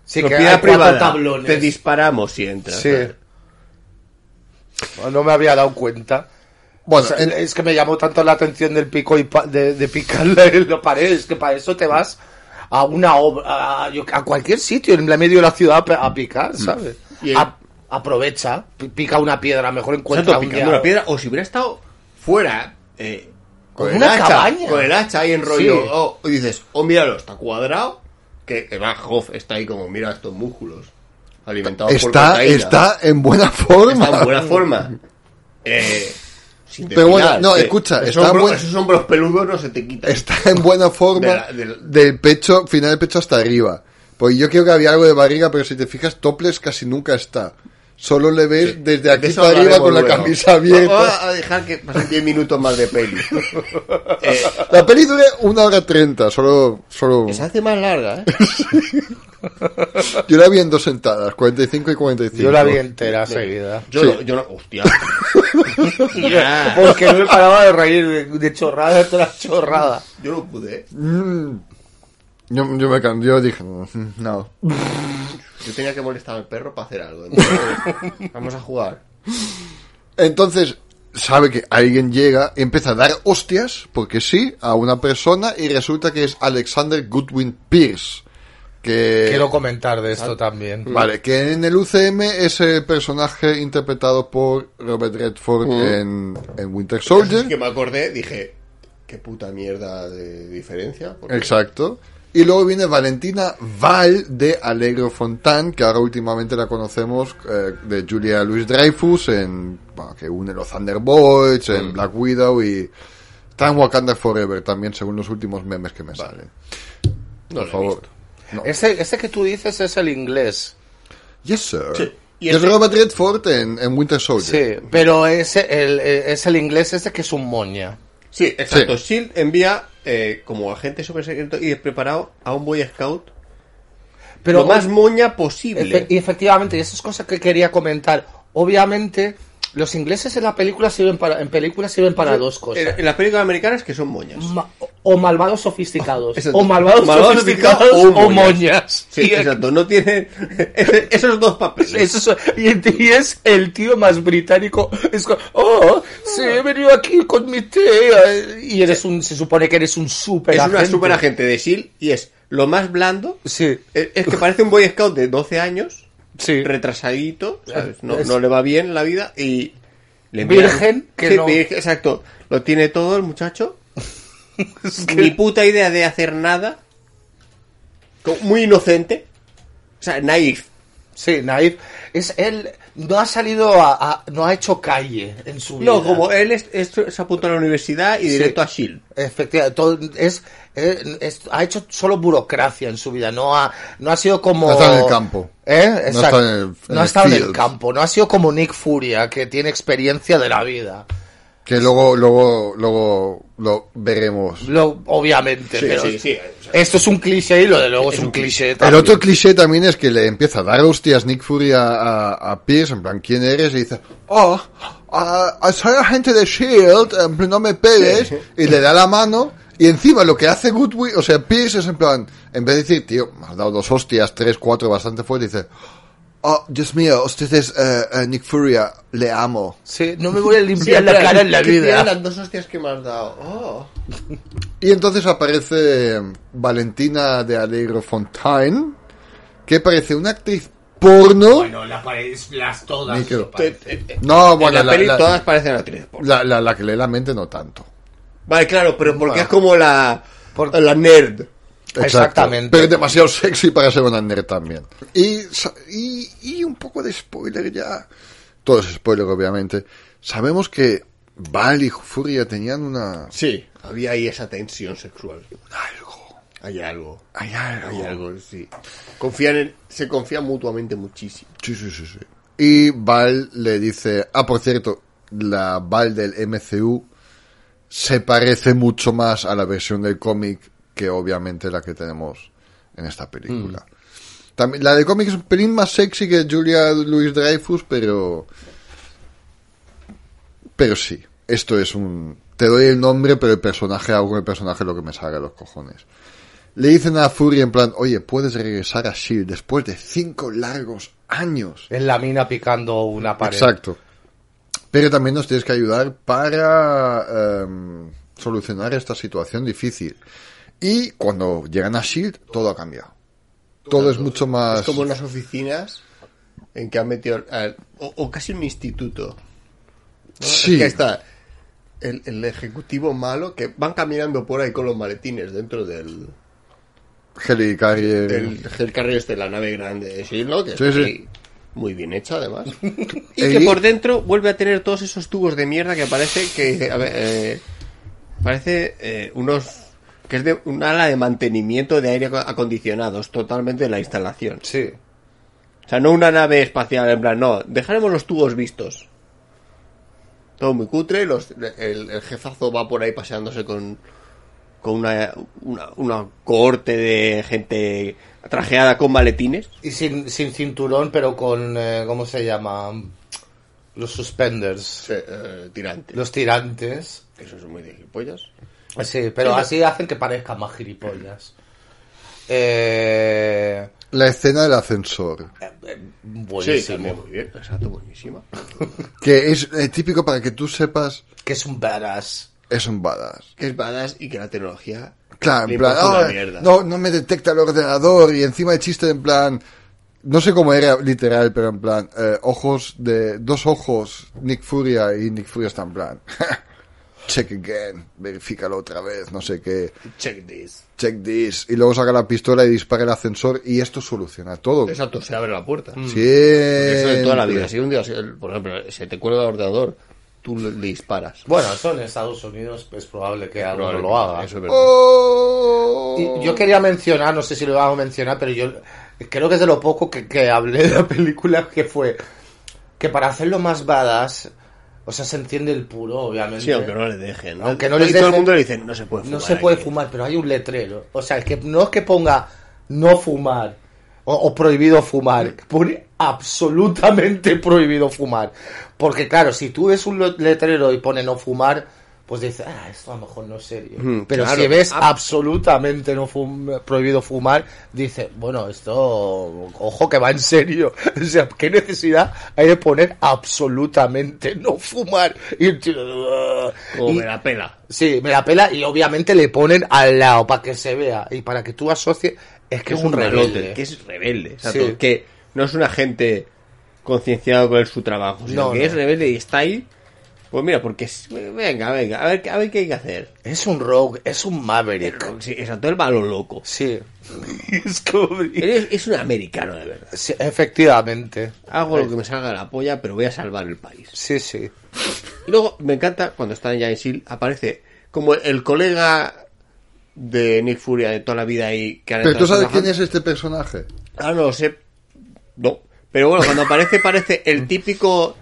Sí, que Propiedad cuatro privada. tablones. Te disparamos si entras. Sí. No me había dado cuenta. Bueno, O sea, en- es que me llamó tanto la atención del pico y pa- de, de picarle en la pared. Es que para eso te vas a una obra, a, a cualquier sitio en la medio de la ciudad a, picar, ¿sabes? Y el- A- aprovecha, pi- pica una piedra, a lo mejor encuentra Exacto, un una piedra. O si hubiera estado fuera, eh, con, Con el una hacha, cabaña. con el hacha ahí en rollo. Sí. oh, y dices, oh, míralo, está cuadrado. Que, va, Hoff está ahí como, mira estos músculos. Alimentados por está, proteína. está en buena forma. Está en buena forma. Eh, Pero bueno, no, sí. escucha, esos, está hombros, buen- esos hombros peludos no se te quitan. Está en buena forma De la- del- del pecho, final del pecho hasta arriba. Pues yo creo que había algo de barriga, pero si te fijas, topless casi nunca está. Solo le ves desde De aquí eso para arriba con la camisa Vamos abierta. a dejar que pasen 10 minutos más de peli. Eh, La peli dura una hora treinta, solo, solo... se hace más larga, ¿eh? Yo la vi en dos sentadas, 45 y 45. Yo la vi entera seguida. Yo, Sí. no, yo no, hostia. Ya. Porque no me paraba de reír de, de chorrada tras chorrada. Yo no pude. Mm. Yo, yo me cambió, dije, "Mm, no. Yo tenía que molestar al perro para hacer algo. Entonces, vamos a jugar. Entonces, sabe que alguien llega, empieza a dar hostias, porque sí, a una persona, y resulta que es Alexander Goodwin Pierce. Que... Quiero comentar de esto también. Vale, que en el UCM es el personaje interpretado por Robert Redford en, en Winter Es Soldier. que me acordé, dije, qué puta mierda de diferencia. porque- Exacto. Y luego viene Valentina Val de Alegro Fontán, que ahora últimamente la conocemos eh, de Julia Louis Dreyfus, en, bueno, que une los Thunderbolts, en Black Widow y está en Wakanda Forever también, según los últimos memes que me salen. No Por favor. No. Ese, ese que tú dices es el inglés. Yes, sir. Sí. Y es ese- Robert Redford en, en Winter Soldier. Sí, pero ese, el, es el inglés ese que es un moña. Sí, exacto. Sí. Shield envía eh, como agente super secreto y preparado a un Boy Scout Pero lo más moña posible. Y efectivamente, y esas cosas que quería comentar. Obviamente, los ingleses en la película sirven para, en películas sirven para dos cosas. en las películas americanas que son moñas. Ma- o malvados sofisticados. Exacto. O malvados, Malvados sofisticados sofisticados o o moñas. Sí, Y- exacto. No tienen ese- esos dos papeles. Y, es el tío más británico. Es como, oh, sí, he venido aquí con mi té. eh", Y eres un, se supone que eres un super es una agente. super agente de Shield y es lo más blando. Sí, Es es que parece un Boy Scout de 12 años, sí. retrasadito, ¿sabes? No, Es- no le va bien la vida y... Le Virgen, que Sí, no- virgen, exacto. Lo tiene todo el muchacho. Es que- Ni puta idea de hacer nada. Muy inocente. O sea, naif. Sí, Naif. Es él, no ha salido a, a- no ha hecho calle en su vida. No, como él es, es- se apuntó a la universidad y Sí. directo a Shield. Efectivamente, todo, es, es- es- ha hecho solo burocracia en su vida, no ha, no ha sido como... No estado en el campo. ¿Eh? No ha Exacto. estado en el- en No ha el estado en el campo, no ha sido como Nick Furia, que tiene experiencia de la vida. Que luego, luego, luego lo veremos. Lo, obviamente, pero sí, sí, esto es un cliché y lo de luego es, un cliché. El también. otro cliché también es que le empieza a dar hostias Nick Fury a, a, a Pierce, en plan, ¿quién eres? Y dice, oh, ah, soy agente de S.H.I.E.L.D., en plan, no me pegues, y le da la mano, y encima lo que hace Goodwin, o sea, Pierce es en plan, en vez de decir, tío, me has dado dos hostias, tres, cuatro, bastante fuerte, dice, oh, Dios mío, usted es eh, eh, Nick Fury, le amo. Sí, no me voy a sí, limpiar la cara en la ¿qué tienen vida. las dos hostias que me has dado. Oh. Y entonces aparece Valentina de Alegro Fontaine, que parece una actriz porno. Bueno, la las todas. No, bueno, en la, la- peli la- todas parecen actrices. porno. La, la, la que lee la mente no tanto. Vale, claro, pero porque Bueno. es como la, Por- la nerd. Exacto. Exactamente. Pero es demasiado sexy para ser una nerd también. Y, y un poco de spoiler ya. Todo es spoiler, obviamente. Sabemos que Val y Furia tenían una... Sí, había ahí esa tensión sexual. Algo. Hay algo. Hay algo. Hay algo, sí. Confían en, se confían mutuamente muchísimo. Sí, sí, sí, sí. Y Val le dice... Ah, por cierto, la Val del MCU se parece mucho más a la versión del cómic que obviamente la que tenemos en esta película. También, la del cómic es un pelín más sexy que Julia Louis Dreyfus, pero... Pero sí, esto es un... Te doy el nombre, pero el personaje, hago con el personaje lo que me salga de los cojones. Le dicen a Fury en plan, oye, puedes regresar a S.H.I.E.L.D. después de cinco largos años. Es la mina picando una pared. Exacto. Pero también nos tienes que ayudar para em, solucionar esta situación difícil. Y cuando llegan a S.H.I.E.L.D., todo ha cambiado. Todo es mucho más... Es como unas oficinas en que han metido... al- o, o casi un instituto. ¿no? Sí. Es que está el, el ejecutivo malo que van caminando por ahí con los maletines dentro del... Helicarrier. el carril este, la nave grande de S.H.I.E.L.D., ¿no? Que Sí, sí. ahí muy bien hecha, además. y que por dentro vuelve a tener todos esos tubos de mierda que parece que... a ver, eh, parece eh, unos... que es de un ala de mantenimiento de aire acondicionados totalmente de la instalación. Sí. O sea, no una nave espacial, en plan, no, dejaremos los tubos vistos. Todo muy cutre, los, el, el jefazo va por ahí paseándose con, con una, una, una cohorte de gente trajeada con maletines. Y sin, sin cinturón, pero con, eh, ¿cómo se llama? Los suspenders. eh, tirantes. Los tirantes. Eso es muy de gilipollas. Sí, pero así hacen que parezcan más gilipollas. Eh, La escena del ascensor. Sí, buenísimo. también muy bien, exacto, buenísima. Que es eh, típico para que tú sepas, que es un badass. Es un badass. Que es badass y que la tecnología... Claro, en plan, no, no me detecta el ordenador y encima el chiste en plan, no sé cómo era literal, pero en plan, eh, ojos de, dos ojos, Nick Furia y Nick Furia está en plan, check again, verifícalo otra vez, no sé qué, Check this. check this, y luego saca la pistola y dispara el ascensor y esto soluciona todo. Exacto, se abre la puerta. Sí. Eso de toda la vida. Si un día, por ejemplo, se te cuelga el ordenador, tú le, disparas. Bueno, eso en Estados Unidos es probable que algo Probablemente, lo haga. Eso es verdad. Oh. Y yo quería mencionar, no sé si lo vamos a mencionar, pero yo creo que es de lo poco que, que hablé de la película, que fue que para hacerlo más badass, o sea, se entiende el puro, obviamente. Sí, aunque no le dejen. ¿no? Aunque no y les todo el dejen- mundo le dice, no se puede fumar. No se puede aquí". fumar, pero hay un letrero. O sea, es que no es que ponga no fumar o, o prohibido fumar, pone absolutamente prohibido fumar. Porque claro, si tú ves un letrero y pone no fumar, pues dices, ah, esto a lo mejor no es serio. Mm, pero claro. si ves Ah. absolutamente no fum- prohibido fumar, dices, bueno, esto, ojo que va en serio. O sea, ¿qué necesidad hay de poner absolutamente no fumar? Y el tío, "Ah". Como Y- me la pela. Sí, me la pela y obviamente le ponen al lado para que se vea y para que tú asocies. Es que es, un rebelde. Que es rebelde. Sí. exacto, Que no es un agente concienciado con su trabajo, sino No, que no. es rebelde y está ahí. Pues mira, porque es- venga, venga, a ver, a ver qué hay que hacer. Es un rogue, es un maverick. Sí, exacto, el malo loco. Sí. es como... Él es, es un americano de verdad. Sí, efectivamente. Hago lo que me salga de la polla, pero voy a salvar el país. Sí, sí. Y luego me encanta cuando están ya en SEAL, aparece como el colega de Nick Furia de toda la vida ahí que Pero tú sabes quién es este personaje. Ah, no lo sé. No. Pero bueno, cuando aparece, parece el típico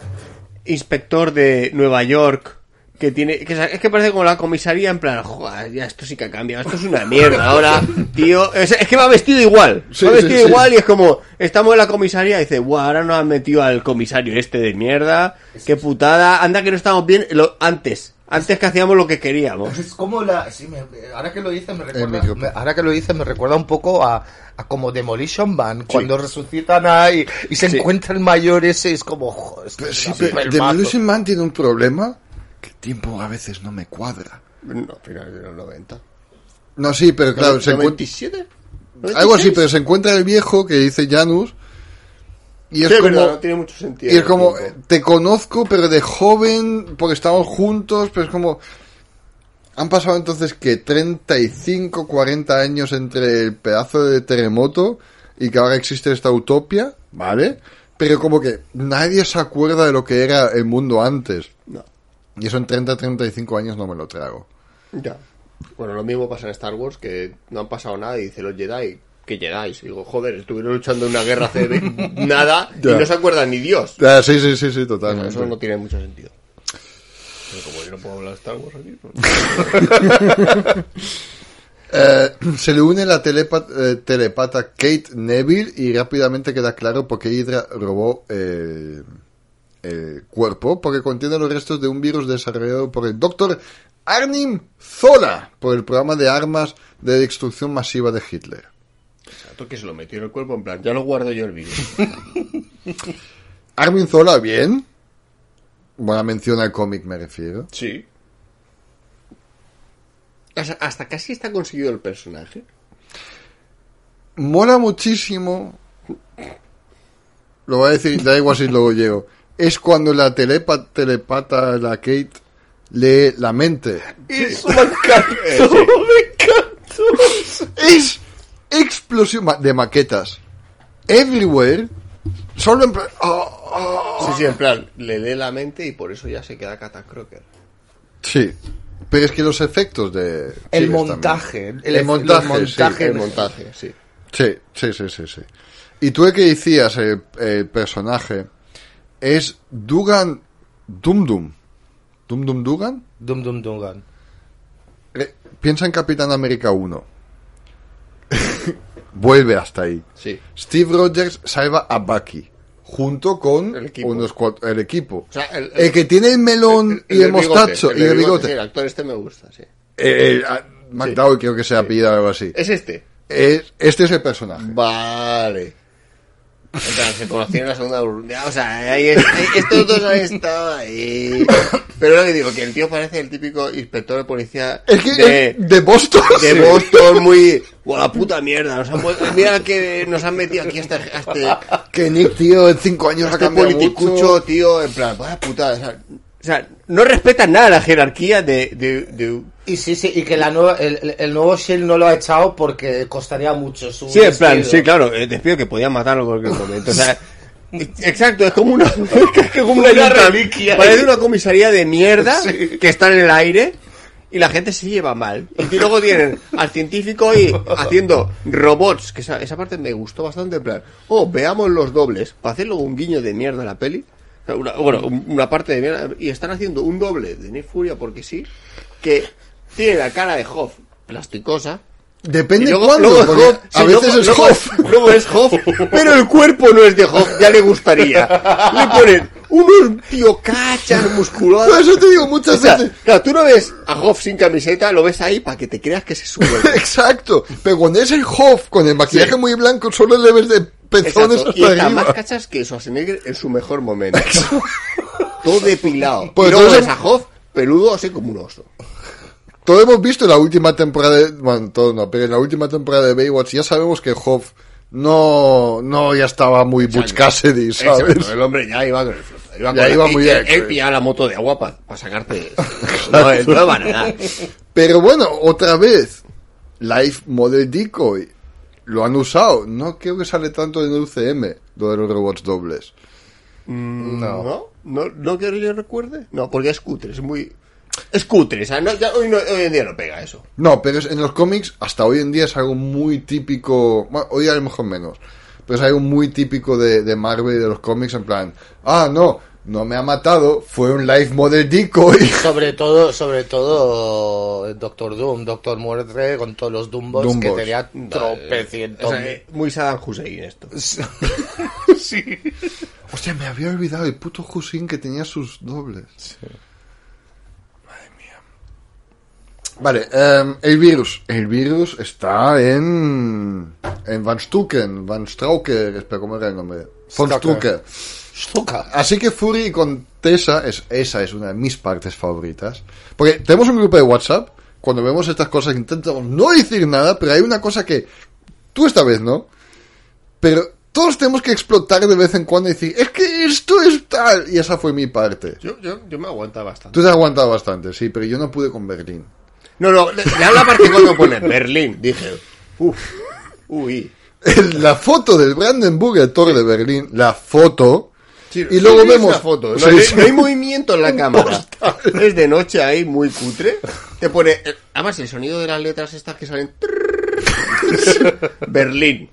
inspector de Nueva York que tiene. Que es que parece como la comisaría en plan, joder, ya esto sí que ha cambiado, esto es una mierda ahora, tío. Es, es que va vestido igual. Sí, va vestido sí. igual y es como, estamos en la comisaría y dice, guau, ahora nos han metido al comisario este de mierda, qué putada, anda que no estamos bien lo, antes. Antes que hacíamos lo que queríamos. Es como la... sí, me- ahora que lo dices me recuerda... micro- me- ahora que lo dices me recuerda un poco a, a como Demolition Man, cuando resucitan ahí y se Sí. encuentra el mayor ese y es como... joder, es que Pero sí, pero. Demolition Man tiene un problema que el tiempo a veces no me cuadra. No, finales de los 90. No, sí, pero claro, se encuentra... ¿97? Algo así, pero se encuentra el viejo que dice Janus y es Sí, como... verdad, no tiene mucho sentido. Y es como, tiempo. te conozco, pero de joven, porque estamos juntos, pero es como... Han pasado entonces que 35, 40 años entre el pedazo de terremoto y que ahora existe esta utopia, ¿vale? Pero como que nadie se acuerda de lo que era el mundo antes. No. Y eso en 30, 35 años no me lo trago. Ya. Bueno, lo mismo pasa en Star Wars, que no han pasado nada y dice los Jedi, que. Y digo, joder, estuvieron luchando en una guerra hace nada y no se acuerdan ni Dios. Sí, sí, sí, sí, totalmente. eso no tiene mucho sentido. Pero como yo no puedo hablar de Star Wars aquí, pues- Eh, se le une la telepa- eh, telepata Kate Neville y rápidamente queda claro por qué Hydra robó eh, el cuerpo, porque contiene los restos de un virus desarrollado por el doctor Arnim Zola por el programa de armas de destrucción masiva de Hitler. Que se lo metió en el cuerpo, en plan, ya lo guardo yo el virus. Armin Zola, bien. Buena mención al cómic, me refiero. Sí. Hasta, hasta casi está conseguido el personaje. Mola muchísimo. Lo voy a decir, da igual si luego llego. Es cuando la telepa, telepata, la Kate, lee la mente. Eso me encantó, Eh, me encantó. Es explosión de maquetas. Everywhere. Solo en plan. ah, ah. Sí, sí, en plan, le lee la mente y por eso ya se queda Catacroker. Sí. Pero es que los efectos de. El sí, montaje. El, El, montaje. sí. El montaje, sí. Sí, sí, sí, sí, sí. Y tú el que decías, el, el personaje, es Dugan Dum Dum. Dum Dum Dugan. Dum Dum Dungan. Eh, piensa en Capitán América 1. Vuelve hasta ahí. Sí. Steve Rogers salva a Bucky. Junto con El equipo. unos cuat- el equipo. O sea, el, El que tiene el melón y el, mostacho el y el bigote, sí, el actor este me gusta, sí. Eh, eh, ah, McDowell creo que se apellida o algo así. Es este. Es- este es el personaje. Vale. En plan, se conocieron en la segunda. O sea, ahí ahí- estos dos han estado ahí. Pero lo que digo, que el tío parece el típico inspector de policía Es que de, de Boston. de sí. Boston, muy. ¡Buah, la puta mierda! Nos han, mira que nos han metido aquí a este, a este, a Que Nick, tío, en cinco años ha cambiado politicucho, mucho. tío. En plan, vaya puta. O sea, o sea, no respetan nada la jerarquía de. de, de- Y sí, sí, y que la nueva, el, el- el nuevo Shield no lo ha echado porque costaría mucho su Sí, en plan, sí, claro, despido que podían matarlo en cualquier momento. O sea, exacto, es como una, es como una, Una reliquia. Parece una comisaría de mierda que está en el aire y la gente se lleva mal. Y luego tienen al científico ahí haciendo robots, que esa, esa parte me gustó bastante, en plan, oh, veamos los dobles, para hacer luego un guiño de mierda a la peli. Una- bueno, un- una parte de mierda, y están haciendo un doble de Nick Furia porque sí, que tiene la cara de Hoff plasticosa, Depende luego, cuándo. luego Hoff, a sí, veces luego- es Hoff. luego es Hoff, pero el cuerpo no es de Hoff, ya le gustaría. Le ponen unos tío cachas Por musculosos. eso te digo muchas O sea, veces. claro, tú no ves a Hoff sin camiseta, lo ves ahí para que te creas que se sube. Exacto. Pero cuando es el Hoff con el maquillaje Sí. muy blanco, solo le ves de pezones Exacto, y está más cachas que Schwarzenegger en su mejor momento. Todo depilado. Pues y luego entonces- ves a Hoff peludo así como un oso. Todo hemos visto en la última temporada de, bueno, todo no, pero en la última temporada de Baywatch ya sabemos que Hoff no, no ya estaba muy Butch Cassidy, ¿sabes? Exacto, el hombre ya iba con el floto. Iba Ya con iba muy Él, él pillaba la moto de agua para sacarte. no, él no va a nadar. Pero bueno, otra vez, Life Model Decoy, lo han usado. No creo que sale tanto en el UCM, lo de los robots dobles. No. ¿No? ¿No, no que yo recuerde? No, porque es cutre, es muy... Es cutre, o sea, no- ya hoy, no- hoy en día no pega eso. No, pero es- en los cómics hasta hoy en día es algo muy típico, bueno, hoy a lo mejor menos, pero es algo muy típico de, de Marvel y de los cómics en plan, ah, no, no me ha matado, fue un life model decoy. Sobre todo, sobre todo eh, Doctor Doom, Doctor Muerte con todos los Doombots que tenía tropecientos. O sea, muy Saddam Hussein esto. sí. Hostia, me había olvidado el puto Hussein que tenía sus dobles. Madre mía. Vale, em, el virus. El virus está en. En Van Stuken, Van Strauker, espera, ¿cómo era el nombre? Von Strucker. Strucker. Stuka. Así que Fury con Tessa, es, esa es una de mis partes favoritas. Porque tenemos un grupo de WhatsApp, cuando vemos estas cosas intentamos no decir nada, pero hay una cosa que tú esta vez no, pero todos tenemos que explotar de vez en cuando y decir, es que esto es tal, y esa fue mi parte. Yo, yo, yo me aguanta bastante. Tú te has aguantado bastante, sí, pero yo no pude con Berlín. No, no, le, le habla parte cuando pone Berlín. Dije, uff, uy. La foto del Brandenburger de Berlín, la foto, Sí, y luego vemos. No, Sí, hay, sí. no hay movimiento en la cámara. Es de noche ahí, muy cutre. Te pone. eh, Además, el sonido de las letras estas que salen. Berlín.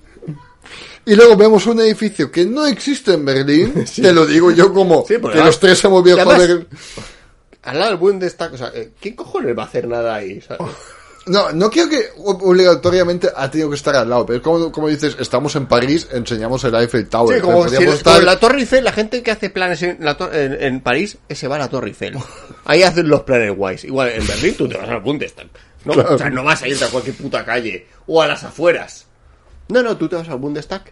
y luego vemos un edificio que no existe en Berlín, te lo digo yo como que los tres hemos visto además- joder. Al lado del Bundestag, o sea, eh, ¿quién cojones va a hacer nada ahí? ¿sabes? No, no quiero que obligatoriamente ha tenido que estar al lado, pero es como, como dices, estamos en París, enseñamos el Eiffel Tower. Sí, como, si- como estar- la Torre Eiffel, la gente que hace planes en, la en, en París, ese va a la Torre Eiffel. Ahí hacen los planes guays. Igual en Berlín tú te vas al Bundestag. ¿no? Claro. O sea, no vas a irte a cualquier puta calle o a las afueras. No, no, tú te vas al Bundestag,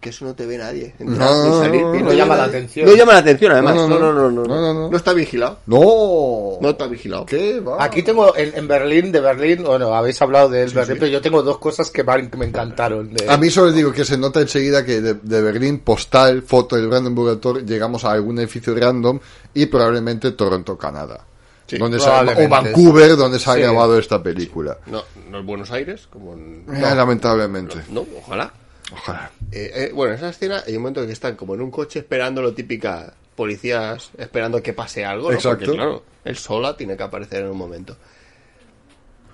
que eso no te ve nadie. Entrar No, ni salir, no, y no llama ve la atención. No llama la atención, además. No, No, no, no, no. No, no, no, no. No está vigilado. No. No está vigilado. ¿Qué va? Aquí tengo, en, en Berlín, de Berlín, bueno, habéis hablado de Berlín, pero yo tengo dos cosas que me, encantaron. de- A mí solo digo que se nota enseguida que de, de Berlín, postal, foto del Brandenburger Tor, llegamos a algún edificio random y probablemente Toronto, Canadá. Sí, donde se o Vancouver, donde se ha Sí. grabado esta película. No, no es Buenos Aires, como en... Eh, lamentablemente. No, ojalá. Ojalá. Eh, eh, bueno, en esa escena hay un momento que están como en un coche esperando lo típica policías esperando que pase algo, ¿no? Exacto. Porque, claro, el sola tiene que aparecer en un momento.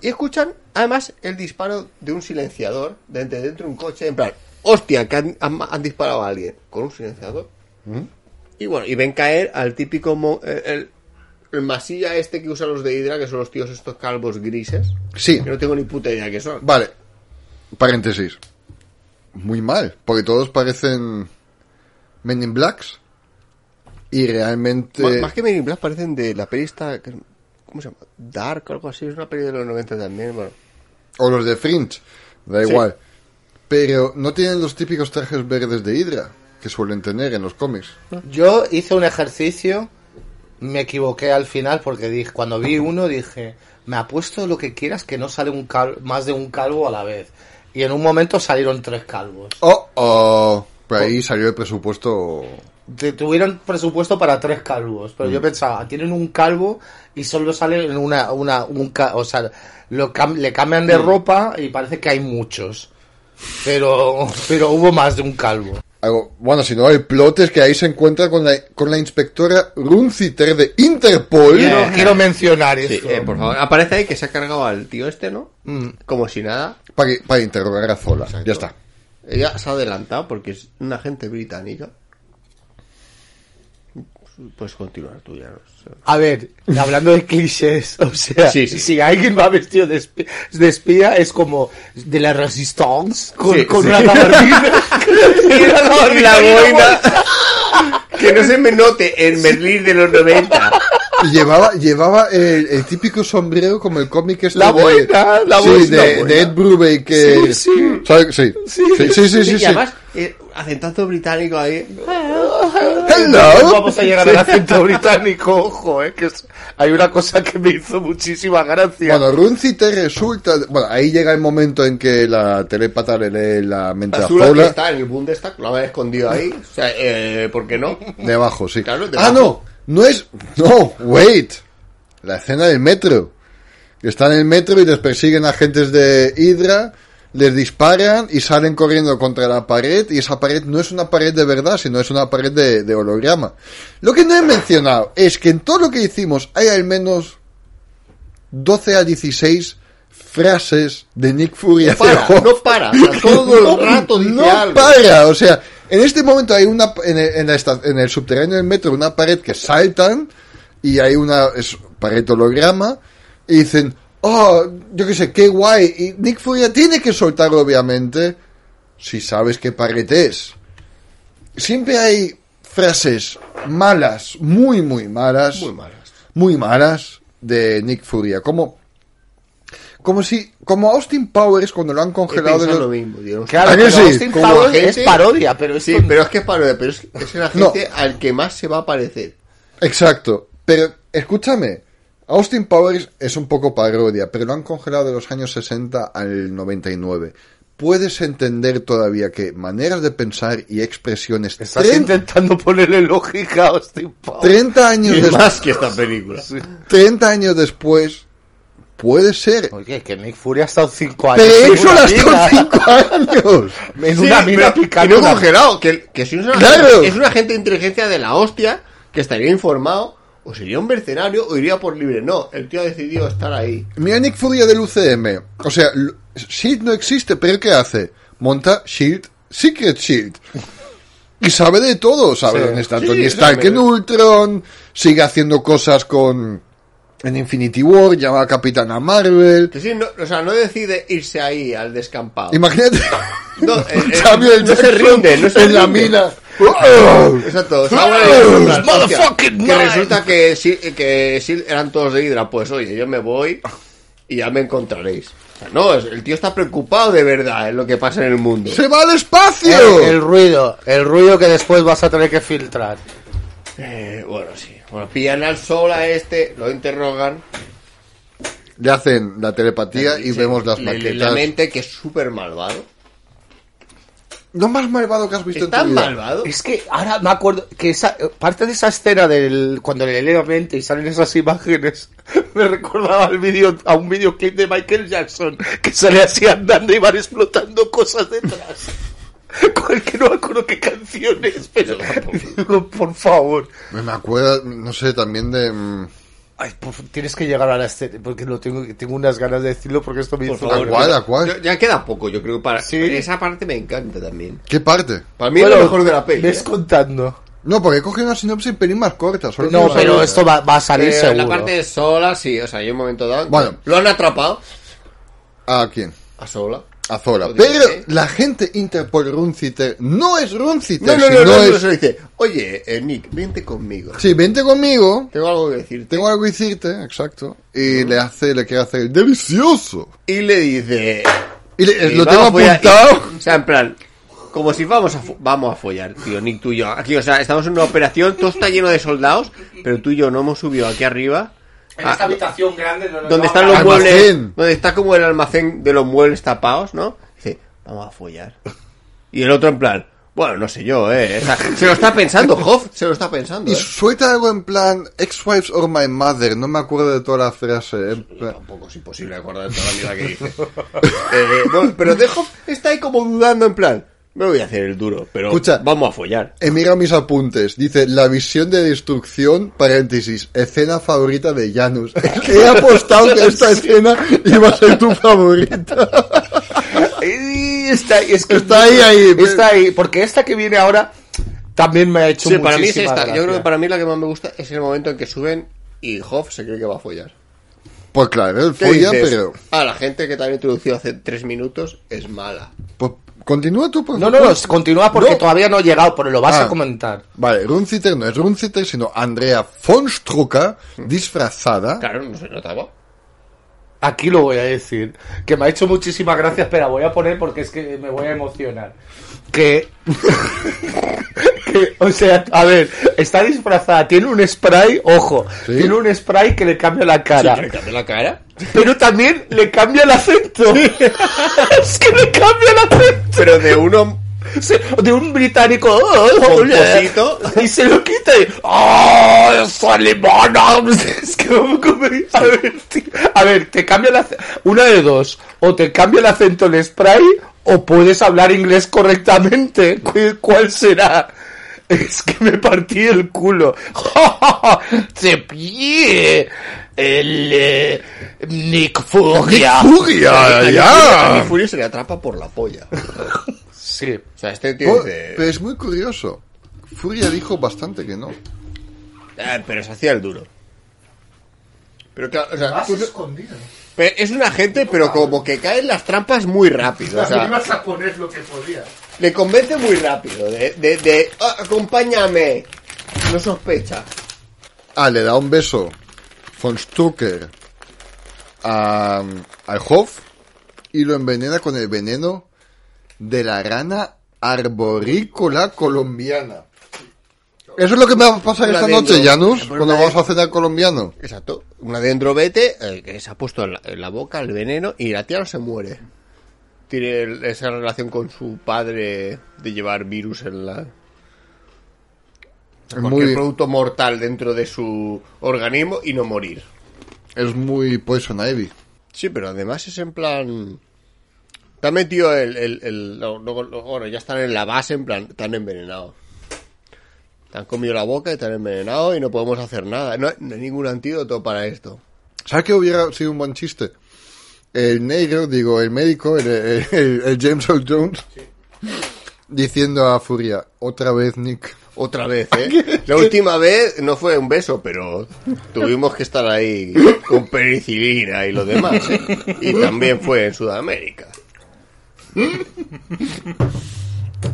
Y escuchan, además, el disparo de un silenciador dentro, dentro de un coche, en plan, hostia, que han, han- han disparado a alguien con un silenciador. Y bueno, y ven caer al típico mo- eh, el, el masilla este que usan los de Hydra, que son los tíos estos calvos grises. Sí. Que no tengo ni puta idea qué son. Vale. Paréntesis. Muy mal, porque todos parecen Men in Blacks. Y realmente... Más, más que Men in Black parecen de la peli esta, ¿cómo se llama? Dark o algo así, es una peli de los 90 también, bueno. O los de Fringe. Da Sí. igual. Pero no tienen los típicos trajes verdes de Hydra que suelen tener en los cómics. Yo hice un ejercicio, me equivoqué al final porque dije, cuando vi uno dije, me apuesto lo que quieras que no sale un cal- más de un calvo a la vez. Y en un momento salieron tres calvos. Oh, oh. Por ahí salió el presupuesto. Tuvieron presupuesto para tres calvos, pero yo pensaba, tienen un calvo y solo sale en una, una, un ca- o sea, lo cam- le cambian de ropa y parece que hay muchos. Pero, pero hubo más de un calvo. Algo, bueno, si no, el plot es que ahí se encuentra con la, con la inspectora Runciter de Interpol. Quiero, quiero mencionar Sí, eso. eh, por favor. Aparece ahí que se ha cargado al tío este, ¿no? Mm. Como si nada. Para, para interrogar a Zola. Exacto. Ya está. Ella se ha adelantado porque es una agente británica. Puedes continuar tú ya. no. A ver, hablando de clichés, o sea, Sí, sí. si alguien va vestido de espía, de espía es como de la Resistance con, Sí, con una gabardina. la boina. que no se me note en Berlín de los 90. Y llevaba, llevaba el, el típico sombrero como el cómic este La de- boina, sí, de, la boina. de Ed Brubaker. Sí, sí. Sí. Sí, sí, sí, sí, y sí. además, eh, acentazo británico ahí. Hello. Vamos a llegar al acento británico, ojo, eh, que es- hay una cosa que me hizo muchísima gracia. Bueno, Runciter resulta... Bueno, ahí llega el momento en que la telepata le lee la mente a Zola. está en el Bundestag, lo había escondido ahí. O sea, eh, ¿por qué no? Debajo, sí. Claro, Ah, no. No es... No, wait. La escena del metro. Está en el metro y les persiguen agentes de Hydra, les disparan y salen corriendo contra la pared y esa pared no es una pared de verdad, sino es una pared de, de holograma. Lo que no he mencionado es que en todo lo que hicimos hay al menos 12 a 16 frases de Nick Fury No hacia para, no para. O sea, todo el rato dice no algo. para, o sea, en este momento hay una en el, en la esta- en el subterráneo del metro una pared que saltan y hay una es pared holograma y dicen, "Oh, yo qué sé, qué guay." Y Nick Fury tiene que soltarlo obviamente si sabes qué pared es. Siempre hay frases malas, muy muy malas, Muy malas. muy malas de Nick Furia, como como si como Austin Powers cuando lo han congelado de los- lo mismo, tío. Claro. Austin Como Powers es parodia, pero esto Sí, pero es que es parodia, pero es, es el agente al que más se va a parecer. Exacto. Pero escúchame, Austin Powers es un poco parodia, pero lo han congelado de los años 60 al 99. Puedes entender todavía que maneras de pensar y expresiones Estás 30, intentando ponerle lógica a Austin Powers. 30 años Y des- más que esta película. 30 años después Puede ser. Oye, que Nick Fury ha estado cinco años. Pero eso lo estado mina. cinco años. En Sí, una mina pero- picando. una- congelado, que, que si es una, Claro. es un agente de inteligencia de la hostia que estaría informado, o sería un mercenario o iría por libre. No, el tío ha decidido estar ahí. Mira Nick Fury del UCM. O sea, Shield no existe, pero ¿qué hace? Monta Shield, Secret Shield. Y sabe de todo, sabe Sí. dónde está Sí, Tony sí, Stark en Ultron, sigue haciendo cosas con en Infinity War, llama a Capitana Marvel. Que sí, no, o sea, no decide irse ahí al descampado. Imagínate No, eh, eh, Samuel no se rinde, no se en la rinde. mina. Exacto, que resulta que, sí- que sí eran todos de Hydra. Pues oye, yo me voy y ya me encontraréis. O sea, no, el tío está preocupado de verdad en lo que pasa en el mundo. ¡Se va al espacio! El, el ruido, el ruido que después vas a tener que filtrar. Eh, bueno, sí. Bueno, pillan al sol a este, lo interrogan. Le hacen la telepatía y vemos las maquetas. La mente que es súper malvado. Lo más malvado que has visto ¿Es en tu tan vida. malvado? Es que ahora me acuerdo que esa parte de esa escena del cuando le lee la mente y salen esas imágenes me recordaba al vídeo a un videoclip de Michael Jackson que sale así andando y van explotando cosas detrás. Que no me acuerdo qué canciones, pero digo, por favor. Me acuerdo, no sé, también de... mm, Ay, por tienes que llegar a la escena porque lo tengo tengo unas ganas de decirlo porque esto me Por hizo favor. ¿A cuál, a cuál? Ya, ya queda poco, yo creo. Para, Sí. Esa parte me encanta también. ¿Qué parte? Para mí Bueno, es lo mejor de la peli. ves ¿eh? contando. No, porque coge una sinopsis un pelín más corta. solo No, pero esto va, va a salir Eh, seguro. la parte de Sola, sí, o sea, hay un momento dado. Bueno. Lo han atrapado ¿A quién? a Sola. A dice. Pero la gente Interpol Runciter no es Runciter, No, no, es... dice, oye, eh, Nick, vente conmigo. Sí, vente conmigo, Tengo algo que decirte. tengo algo que decirte, exacto. Y le hace, le quiere hacer el delicioso. Y le dice... Y le- "Y lo tengo a follar". apuntado. Y- o sea, en plan, como si vamos a, vamos a follar, tío, Nick, tú y yo. Aquí, o sea, estamos en una operación, todo está lleno de soldados, pero tú y yo no hemos subido aquí arriba. En Ah, esta habitación grande no donde están los Almacén. muebles, donde está como el almacén de los muebles tapados, ¿no? Dice, vamos a follar. Y el otro en plan, bueno, no sé yo, eh. O sea, se lo está pensando, Hoff, se lo está pensando, Y eh. suelta algo en plan, ex-wives or my mother, no me acuerdo de toda la frase. en plan- Tampoco es imposible acordar de toda la mierda que dice. Eh, no, pero de Hoff está ahí como dudando en plan, me voy a hacer el duro, pero Escucha. vamos a follar. He mirado mis apuntes. Dice, la visión de destrucción, paréntesis, escena favorita de Janus. He apostado que esta escena iba a ser tu favorita. Está, es que Está ahí, ahí. Está ahí, porque esta que viene ahora también me ha hecho Sí, para mí es esta. Yo creo que para mí la que más me gusta es el momento en que suben y Hoff se cree que va a follar. Pues claro, él ¿Qué folla, dices? pero... Ah, la gente que te han introducido hace tres minutos es mala. Pues, continúa tú, por No, no, no, continúa porque No. todavía no he llegado, pero lo vas Ah. a comentar. Vale, Runciter no es Runciter, sino Andrea von Strucker, disfrazada. Claro, no se notaba. Aquí lo voy a decir. Que me ha hecho muchísimas gracias, pero voy a poner porque es que me voy a emocionar. Que. que, o sea, a ver, está disfrazada, tiene un spray, ojo, Sí. tiene un spray que le cambia la cara. Sí, que le cambia la cara. Pero también le cambia el acento. es que le cambia el acento. Pero de uno De un británico. "Oh, oh, Pomposito. Y se lo quita y. ¡Oh! ¡Es alemana! Es que A ver, a ver, te cambia el acento. Una de dos. O te cambia el acento el spray. O puedes hablar inglés correctamente. ¿Cu- ¿Cuál será? Es que me partí el culo. ¡Te pillé! El. eh, Nick Furia. ¡Furia! a Nick ¡Ya! Fury se le atrapa por la polla. Sí. O sea, este tío Oh, dice... pero es muy curioso. Furia dijo bastante que no. "Ah, pero se hacía el duro. Pero claro, o sea, tú- escondido. pero es un agente, pero como que cae en las trampas muy rápido. O sea, a poner lo que podías. le convence muy rápido. De, de, de "Ah, acompáñame. No sospecha. Ah, le da un beso von Strucker a, al Hoff y lo envenena con el veneno de la rana arborícola colombiana. Eso es lo que me va a pasar Una esta noche, Janus, cuando vamos de- a cenar colombiano. Exacto. Una dendrovete eh, que se ha puesto en la, en la boca el veneno y la tía no se muere. Tiene el- esa relación con su padre de llevar virus en la... Cualquier muy, producto mortal dentro de su organismo y no morir. es muy Poison Ivy. Sí, pero además es en plan... Te ha metido el... el, el- no, no, no, bueno, ya están en la base, en plan, están envenenados. Te han comido la boca y te han envenenado y no podemos hacer nada. No, no hay ningún antídoto para esto. ¿Sabes qué hubiera sido un buen chiste? El negro, digo, el médico, el, el- el- el James Earl Jones, diciendo a Furia, otra vez Nick. Otra vez, ¿eh? La última vez no fue un beso, pero tuvimos que estar ahí con penicilina y lo demás. ¿eh? Y también fue en Sudamérica.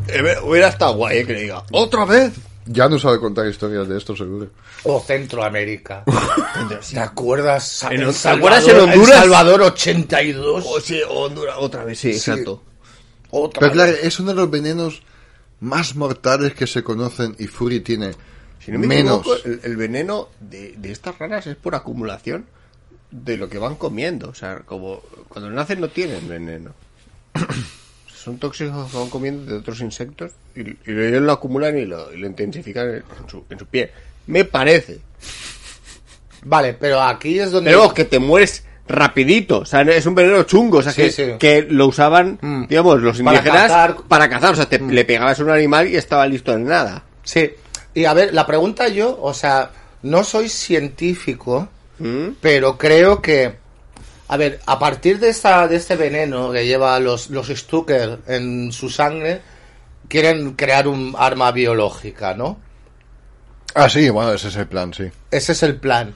Eh, Hubiera estado guay ¿eh? que le diga, ¿otra vez? Ya no sabe contar historias de esto, seguro. O Centroamérica. ¿Te acuerdas? En- El ¿te acuerdas en Salvador- Honduras? El Salvador 82. Oh, sí, Honduras, otra vez, sí, exacto. Otra Pero claro, es uno de los venenos más mortales que se conocen y Fury tiene Si no me menos. equivoco, el, el veneno de, de estas ranas es por acumulación de lo que van comiendo. O sea, como cuando nacen no tienen veneno. Son tóxicos que van comiendo de otros insectos y, y ellos lo acumulan y lo, y lo intensifican en su, en su piel. Me parece. Vale, pero aquí es donde... Pero que te mueres rapidito. O sea, es un veneno chungo. O sea, Sí, que, sí. que lo usaban, Mm. digamos, los Para indígenas cazar. para cazar. O sea, te, le pegabas a un animal y estaba listo en nada. Sí. Y a ver, la pregunta yo, o sea, no soy científico, ¿Mm? pero creo que... A ver, a partir de esta de este veneno que lleva los, los Stucker en su sangre, quieren crear un arma biológica, ¿no? Ah, sí, bueno, ese es el plan, sí. Ese es el plan.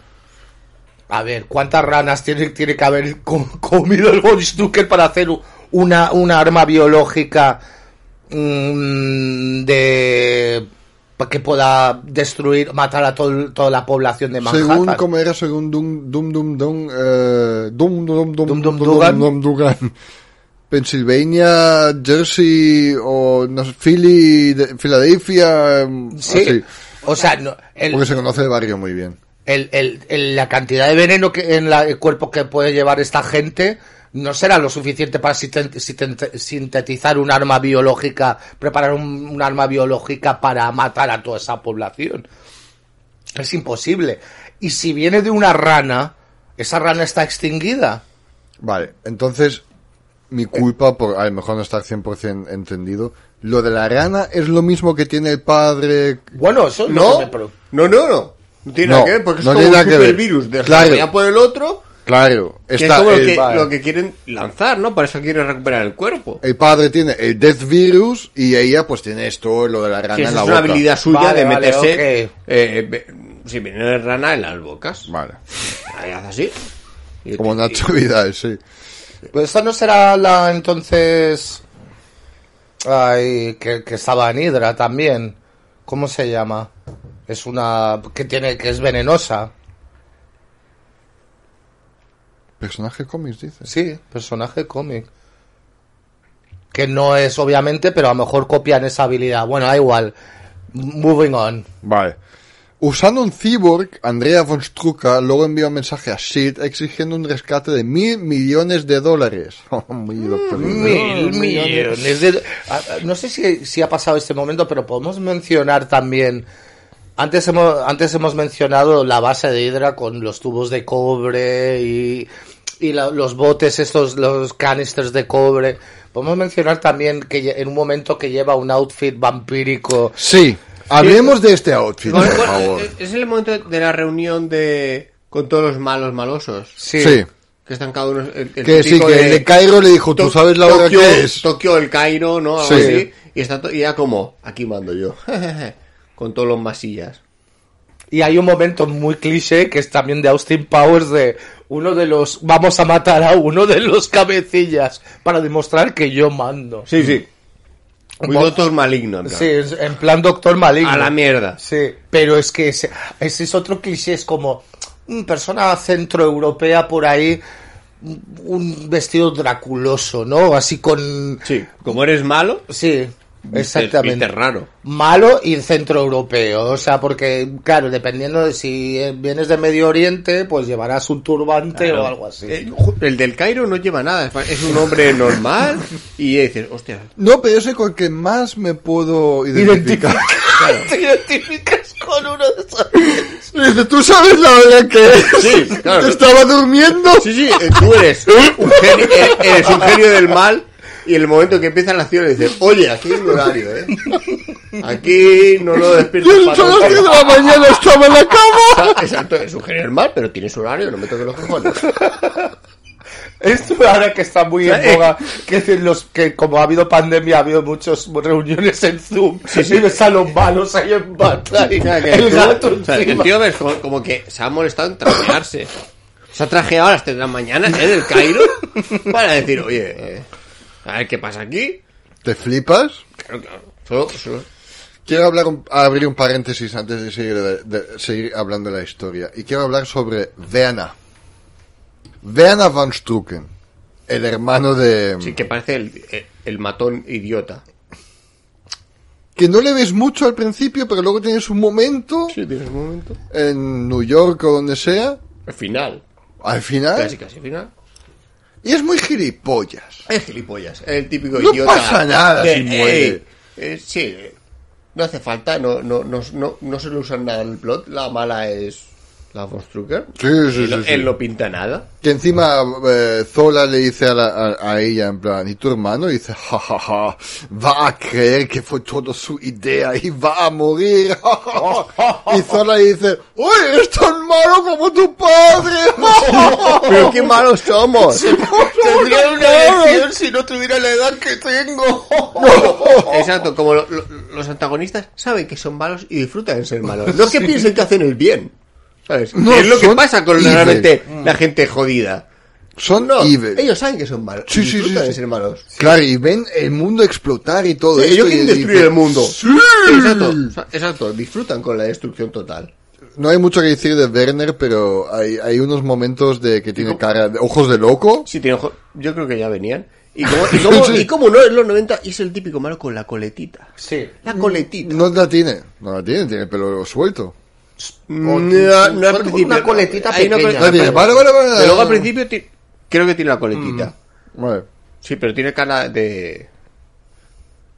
A ver, ¿cuántas ranas tiene, tiene que haber co- comido el Von Stucker para hacer una, una arma biológica mm, de que pueda destruir, matar a todo- toda la población de Manhattan? Según, ¿cómo era? Según Dum Dum Dum Dum, eh, Dum Dum Dum Dum Dum Dum Dugan. Dum Dugan. Pennsylvania, Jersey o no sé, Philly, de- Filadelfia, em, Sí. así. O sea, no, el- Porque se conoce el barrio muy bien. El, el- el- la cantidad de veneno que en la- el cuerpo que puede llevar esta gente no será lo suficiente para sintetizar un arma biológica, preparar un, un arma biológica para matar a toda esa población. Es imposible. Y si viene de una rana, esa rana está extinguida. Vale, entonces, mi culpa por a lo mejor no estar 100% entendido. Lo de la rana es lo mismo que tiene el padre. Bueno, eso No, no, no, no. No tiene No, nada que ver porque es no como tiene un nada que ver. supervirus Claro. por el otro Claro, que está es como lo el, que, vale. lo que quieren lanzar, ¿no? Para eso quieren recuperar el cuerpo. el padre tiene el Death Virus y ella pues tiene esto, lo de la rana Que en esa la es boca. una habilidad suya Vale, de vale, meterse ok. eh, ve- si viene de rana en las bocas. Vale, Ahí hace así. Y- como y- Nacho Vidal, sí. Pues esta no será la entonces. Ay, que, que estaba en Hydra también. ¿Cómo se llama? Es una. que tiene. que es venenosa. Personaje cómics, dice. Sí, personaje cómic. Que no es obviamente, pero a lo mejor copian esa habilidad. Bueno, da igual. Moving on. Vale. Usando un cyborg, Andrea von Strucker luego envió un mensaje a SHIELD exigiendo un rescate de mil millones de dólares. Muy Doctor Who. Mil millones de... No sé si, si ha pasado este momento, pero podemos mencionar también... Antes hemos, antes hemos mencionado la base de Hydra con los tubos de cobre y, y la- los botes, estos, los canisters de cobre. Podemos mencionar también que en un momento que lleva un outfit vampírico. Sí, hablemos de este outfit, por Bueno, bueno, favor. es- el momento de la reunión de con todos los malos malosos. Sí. Sí, Que están cada uno. El, el que sí, que el de Cairo le dijo, ¿tú sabes la hora Tokio, que es? Tokio, el Cairo, ¿no? Algo Sí. así. Y está y ya como, aquí mando yo. con todos los masillas. Y hay un momento muy cliché que es también de Austin Powers de uno de los vamos a matar a uno de los cabecillas para demostrar que yo mando. Sí, sí. Muy doctor maligno. en plan. Sí, en plan doctor maligno. A la mierda. Sí, pero es que ese, ese es otro cliché, es como una persona centroeuropea por ahí, un- vestido draculoso, ¿no? Así con... Sí. Como eres malo, Sí, exactamente. viste raro. Malo y centroeuropeo, o sea, porque, claro, dependiendo de si eh, vienes de Medio Oriente, pues llevarás un turbante o algo así. Eh, ju- el del Cairo no lleva nada. es- un hombre normal. Y dices, hostia. No, pero yo sé con el que más me puedo Identifica- identificar. Te identificas con uno de esos. Dice, ¿tú sabes la hora que es? Sí, claro. Estaba durmiendo. Sí, sí, eh, tú eres un genio, eres un genio del mal y en el momento que empieza la acción le dices, oye, aquí hay un horario, ¿eh? Aquí no lo Yo despiertas a las 10 de la mañana estaba en la cama. Exacto, es un genio mal, pero tiene su horario, no me toques los cojones. Esto ahora que está muy en Eh. boga, que, dicen los, que como ha habido pandemia, ha habido muchas reuniones en Zoom. Y ves a los malos ahí en pantalla. El gato o sea, el tío ves como, como que se ha molestado en trajearse. Se ha trajeado a las 3 de la mañana en el Cairo para decir, oye, eh, a ver qué pasa aquí. ¿Te flipas? Claro, claro. Quiero hablar un- abrir un paréntesis antes de seguir, de- de seguir hablando de la historia. Y quiero hablar sobre Werner. Werner van Strucken. El hermano de... Sí, que parece el, el, el matón idiota. Que no le ves mucho al principio, pero luego tienes un momento Sí, tienes un momento. en New York o donde sea. Al final. Al final. Casi, casi al final. Y es muy gilipollas. Es gilipollas. Es el típico No idiota. pasa nada si muere. "Ey, eh, sí, no hace falta, no, no, no, no, no se le usa nada en el plot. La mala es la von Strucker. Sí, sí, no- sí, sí. Él no pinta nada. Que encima eh, Zola le dice a, la- a- a ella en plan, ¿y tu hermano? Y dice, jajaja, va a creer que fue todo su idea y va a morir. y Zola le dice, ¡Uy, eres tan malo como tu padre! Pero qué malos somos. Tendría una elección si no tuviera la edad que tengo. Exacto, como lo- lo- los antagonistas saben que son malos y disfrutan de ser malos. No es que piensen que hacen el bien. ¿Sabes? No, es lo que son pasa con evil. realmente la gente jodida. Son No, evil. ellos saben que son malos. Sí, sí, disfrutan sí, de ser malos. Claro, y ven el mundo explotar y todo ellos quieren dicen, destruir el mundo. "Sí". Exacto, exacto, disfrutan con la destrucción total. No hay mucho que decir de Werner, pero hay, hay unos momentos de que tiene cara de ojos de loco. Sí, tiene ojo- yo creo que ya venían. Y como, y como, Sí. y como no, en los 90 es el típico malo con la coletita. Sí. La coletita. No la tiene, no la tiene, tiene el pelo suelto. No, no al principio. una coletita una pequeña. La tiene, vale, vale, vale. Pero luego al principio ti- creo que tiene la coletita. Vale. Sí, pero tiene cara de...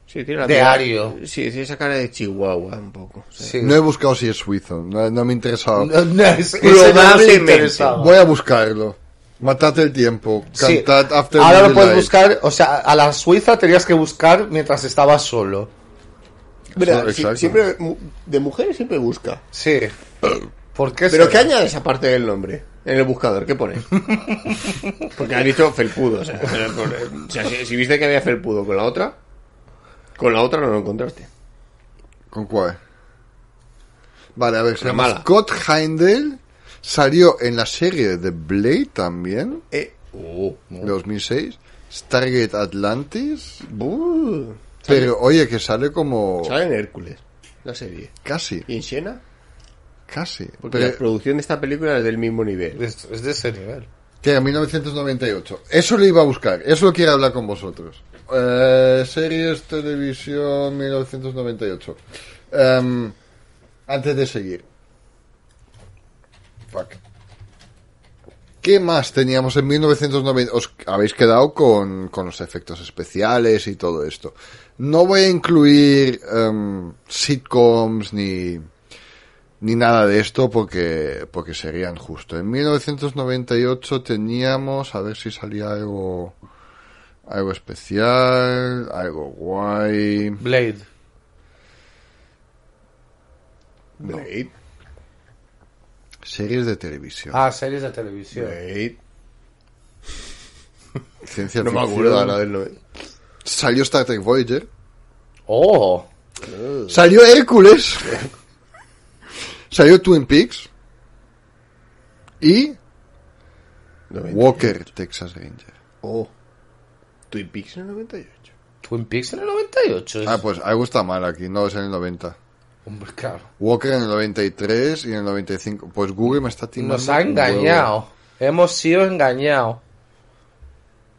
Sí, tiene la De cara- ario. Sí, tiene esa cara de chihuahua un poco. sí. Sí. No he buscado si es suizo, no, no me interesaba. No, no, es- Probablemente. Voy a buscarlo. Matate el tiempo. Sí. Cantad After Ahora lo puedes buscar, o sea, a la Suiza tenías que buscar mientras estabas solo. Mira, si- siempre, de mujeres siempre busca. Sí. ¿Por qué? Pero será? ¿qué añades aparte del nombre? En el buscador, ¿qué pones? Porque has dicho felpudo, o sea, o sea, si, si viste que había felpudo con la otra, con la otra no lo encontraste. ¿Con cuál? Vale, a ver, se La llama mala. Scott Heindel. Salió en la serie de Blade también, Eh, uh, de 2006. Stargate Atlantis. Pero oye, que sale como... Sale en Hércules, la serie. Casi, ¿Y en Siena? casi. Porque Pero, la producción de esta película es del mismo nivel. Es, es de ese nivel. que era 1998. Eso lo iba a buscar. Eso lo quiero hablar con vosotros. Eh, series, televisión, 1998. Em, antes de seguir. Fuck. ¿Qué más teníamos en 1990? Os habéis quedado con, con los efectos especiales y todo esto. No voy a incluir em, sitcoms ni, ni nada de esto porque, porque serían justo. En 1998 teníamos, a ver si salía algo, algo especial, algo guay. Blade. Blade, Series de televisión. Ah, series de televisión. Blade. Ciencia No me ficción. acuerdo ahora del. Salió Star Trek Voyager. Oh. Salió Hércules. Salió Twin Peaks. Y 98. Walker, Texas Ranger. Oh. Twin Peaks en el 98. Twin Peaks en el 98. es- Ah, pues algo está mal aquí, no es en el 90. Hombre, claro. Walker en el 93 y en el 95. Pues Google me está timando. Nos ha engañado. Hemos sido engañados.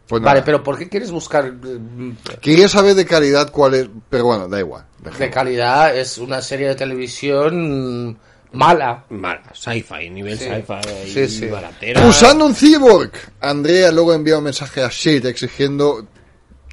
Pues Vale, pero ¿por qué quieres buscar mm, Quería saber de calidad cuál es. Pero bueno, da igual. de calidad? Es una serie de televisión mala. Mala, sci-fi, nivel Sí. sci-fi. Sí, sí. Baratera. Usando un cyborg. Andrea luego envía un mensaje a Shade exigiendo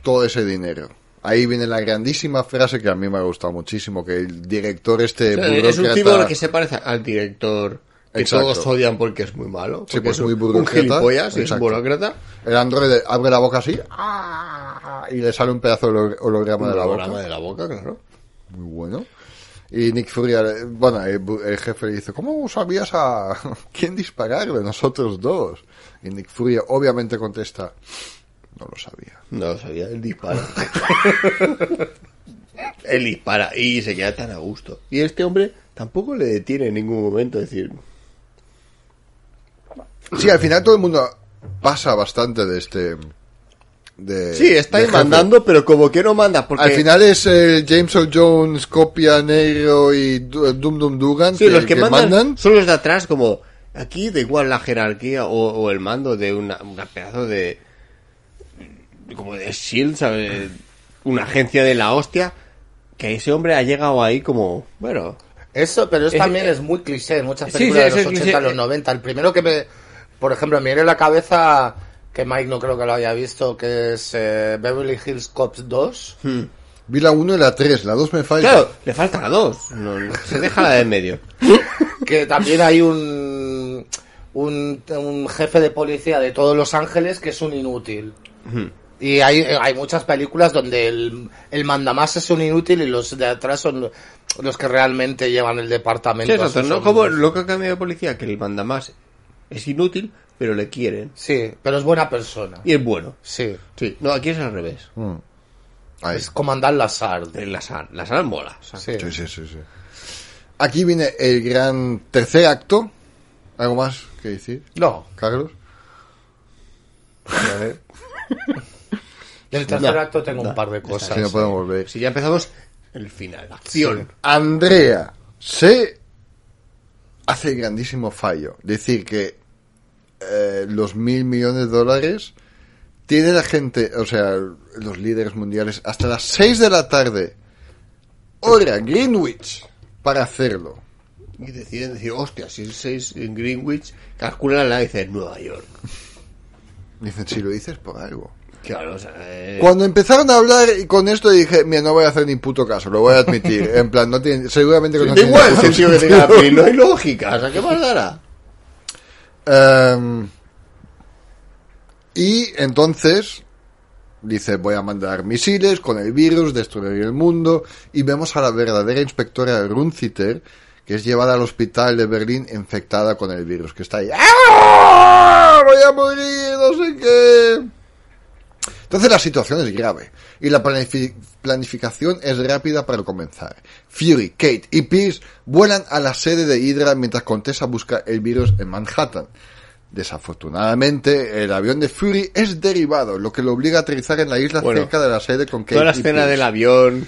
todo ese dinero. ahí viene la grandísima frase que a mí me ha gustado muchísimo, que el director este O sea, es un tipo que se parece al director que Exacto. todos odian porque es muy malo. Sí, porque pues es muy un, burócrata. un gilipollas, es un burócrata. El androide abre la boca así ¡ah! y le sale un pedazo de holo- holograma de la boca. de la boca, claro. Muy bueno. Y Nick Fury, eh, bueno, el, bu- el jefe le dice, ¿cómo sabías a quién disparar de nosotros dos? Y Nick Fury obviamente contesta, no lo sabía. No lo sabía, él dispara. él dispara y se queda tan a gusto. Y este hombre tampoco le detiene en ningún momento decir, Sí, al final todo el mundo pasa bastante de este... De, sí, está ahí mandando, pero como que no manda, porque Al final es el James Earl Jones, Copia Negro y Du- Dum Dum Dugan sí, que, los que, que mandan, son los de atrás, como aquí da igual la jerarquía o, o el mando de una, una pedazo de como de Shield, ¿sabes? Una agencia de la hostia, que ese hombre ha llegado ahí como, bueno, Eso, pero eso Es- también es muy cliché en muchas películas sí, de los es 80 cliché. a los 90. El primero que me, por ejemplo, me viene a la cabeza, que Mike no creo que lo haya visto, que es eh, Beverly Hills Cops 2. Vi la 1 y la 3, la 2 me falta. claro, le falta la dos, no, no, se deja la de en medio. que también hay un, un, un jefe de policía de todos Los Ángeles que es un inútil. Y hay, hay muchas películas donde el, el mandamás es un inútil y los de atrás son los que realmente llevan el departamento. Sí, exacto, ¿no? Como lo que ha cambiado de policía, que el mandamás es inútil, pero le quieren. Sí, pero es buena persona. Y es bueno. Sí. Sí, no, aquí es al revés. Mm. Es comandar la SARD. En la sal, la sal mola. Sí. Sí, sí, sí, sí. Aquí viene el gran tercer acto. ¿Algo más que decir, No, Carlos? a ver, del tercer No, acto tengo no, un par de cosas. Si no podemos volver. Si ya empezamos, el final, acción. Andrea se hace el grandísimo fallo. Decir que eh, los mil millones de dólares tiene la gente, o sea, los líderes mundiales, hasta las 6 de la tarde, hora Greenwich, para hacerlo. Y deciden decir, hostia, si es 6 en Greenwich, calculan la dice Nueva York. Dicen, si lo dices por algo. Claro, o sea, eh, Cuando empezaron a hablar con esto dije, mira, no voy a hacer ni puto caso, lo voy a admitir. En plan, no tiene, seguramente que no tiene igual sentido que tenga no hay lógica, o sea, ¿qué más dará? Em, y entonces dice, voy a mandar misiles con el virus, destruir el mundo, y vemos a la verdadera inspectora Runciter, que es llevada al hospital de Berlín infectada con el virus, que está ahí, ¡Ah! voy a morir, no sé qué. Entonces la situación es grave y la planifi- planificación es rápida para comenzar. Fury, Kate y Pierce vuelan a la sede de Hydra mientras Contessa busca el virus en Manhattan. Desafortunadamente, el avión de Fury es derivado, lo que lo obliga a aterrizar en la isla Bueno, cerca de la sede con Kate Toda la y escena Pierce. del avión,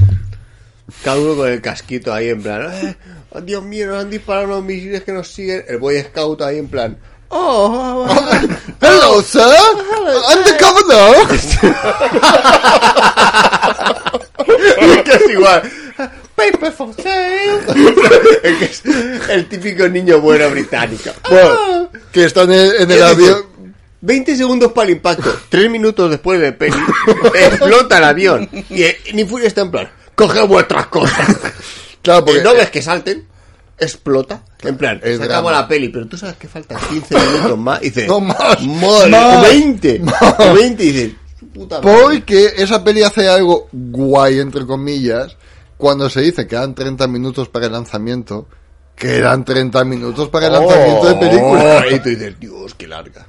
cada uno con el casquito ahí en plan, eh, oh, Dios mío, nos han disparado unos misiles que nos siguen, el Boy Scout ahí en plan, oh, Hello, sir. I'm the governor. que es igual. Paper for sale. Es el típico niño bueno británico. Bueno, que están en, el ¿Qué avión. dices? 20 segundos para el impacto. 3 minutos después de peli, explota el avión. Y eh, ni Fury está en plan, coge vuestras cosas. Claro, porque Y no ves que salten, explota. En plan, se acabó la peli, pero tú sabes que faltan 15 minutos más. Y dices, No, más, madre, más, 20. 20 y dices, puta madre. Porque esa peli hace algo guay, entre comillas, cuando se dice que dan 30 minutos para el lanzamiento, que dan 30 minutos para el lanzamiento de película. Oh, y tú dices, Dios, qué larga.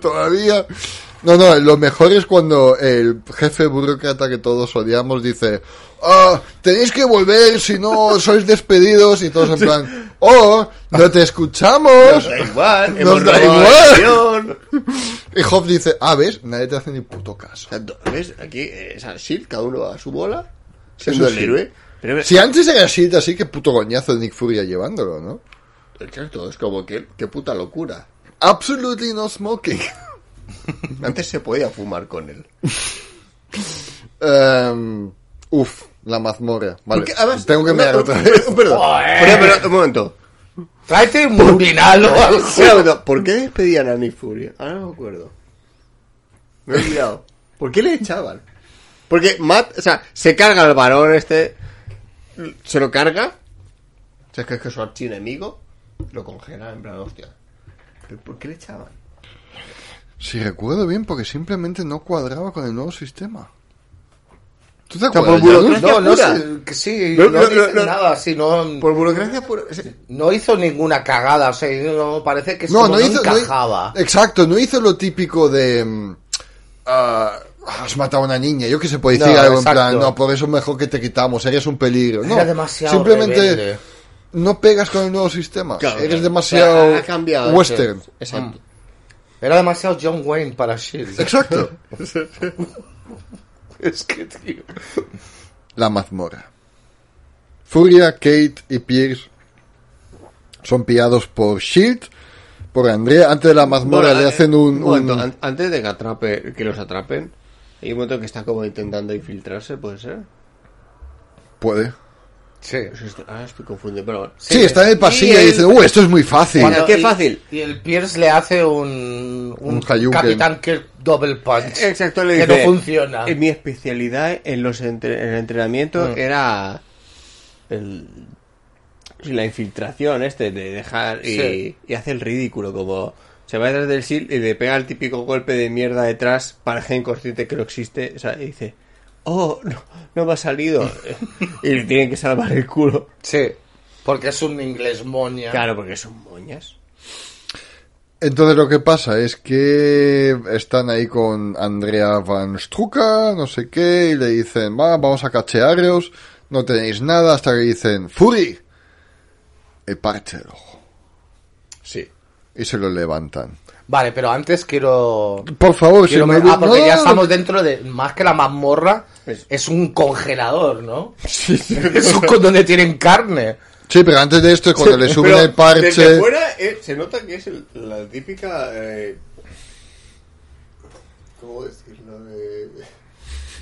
Todavía. No, no, lo mejor es cuando el jefe burócrata que todos odiamos dice, ah, tenéis que volver, si no sois despedidos, y todos en plan, oh, no te escuchamos. Nos da igual, Nos hemos da igual. Y Hoff dice, ah, ves, nadie te hace ni puto caso. ¿Ves? Aquí, eh, es Shield, cada uno a su bola, siendo el sí. héroe. Pero, Si antes era Shield así, que puto goñazo de Nick Fury llevándolo, ¿no? Exacto, es como que, qué puta locura. Absolutely no smoking. Antes se podía fumar con él. Em, uf, la mazmorra. Vale, además- tengo que no, mirar otra vez. Perdón, pero, un momento. Tráete un urinal o algo. Espera un momento, ¿Por qué despedían a Nick Fury? Ahora no me acuerdo. Me he olvidado. ¿Por qué le echaban? Porque Matt, o sea, se carga al varón este, se lo carga, o sea, es que es que su archienemigo, lo congela en plan, hostia. ¿Pero por qué le echaban? Si recuerdo bien, porque simplemente no cuadraba con el nuevo sistema. ¿Tú te acuerdas? por Jadu? burocracia- No, no pura. sé, que sí, No, no, no, dice no, no. nada, sí, no, Por burocracia pura. no hizo ninguna cagada, o sea, no, parece que No, no hizo. no hi- encajaba. exacto, no hizo lo típico de. mm, ah, has matado a una niña. Yo que se puede decir No, algo en plan, no, por eso mejor que te quitamos, eres un peligro. No, Era demasiado simplemente rebelde. no pegas con el nuevo sistema. Claro, eres demasiado Ha cambiado. western. Exacto. Era demasiado John Wayne para Shield. Exacto. es que, tío. La mazmorra. Furia, Kate y Pierce son pillados por Shield, por Andrea. Antes de la mazmorra Bueno, le eh, hacen un. momento, un- an- antes de que, atrape, que los atrapen, hay un momento que está como intentando infiltrarse, ¿puede ser? Puede. Sí. Pues esto- ah, estoy confundido, pero bueno. Sí, está en el pasillo y, dice, uh, esto es muy fácil. Qué y- fácil. Y el Pierce le hace un, un, Un. Capitán Kirk Double Punch. Exacto, le que dice, no funciona. "Eh, Mi especialidad en los entre- en el entrenamiento Mm. era el, la infiltración este de dejar y, Sí. y hace el ridículo como se va detrás del SIL y le pega el típico golpe de mierda detrás para que inconsciente que no existe o sea, y dice oh no, no me ha salido y le tienen que salvar el culo Sí. Porque es un inglés moña. claro porque son moñas Entonces lo que pasa es que están ahí con Andrea Van Struca, no sé qué, y le dicen, va, vamos a cachearos, no tenéis nada, hasta que dicen, Fury, el parche del ojo. sí Y se lo levantan. Vale, pero antes quiero... Por favor, quiero si me ah, porque no, ya no, estamos dentro de... Más que la mazmorra, Es- es un congelador, ¿no? Sí, sí. Es donde tienen carne. Sí, pero antes de esto, cuando le suben Pero el parche... desde fuera eh, se nota que es el- la típica eh, ¿cómo decirlo? Eh,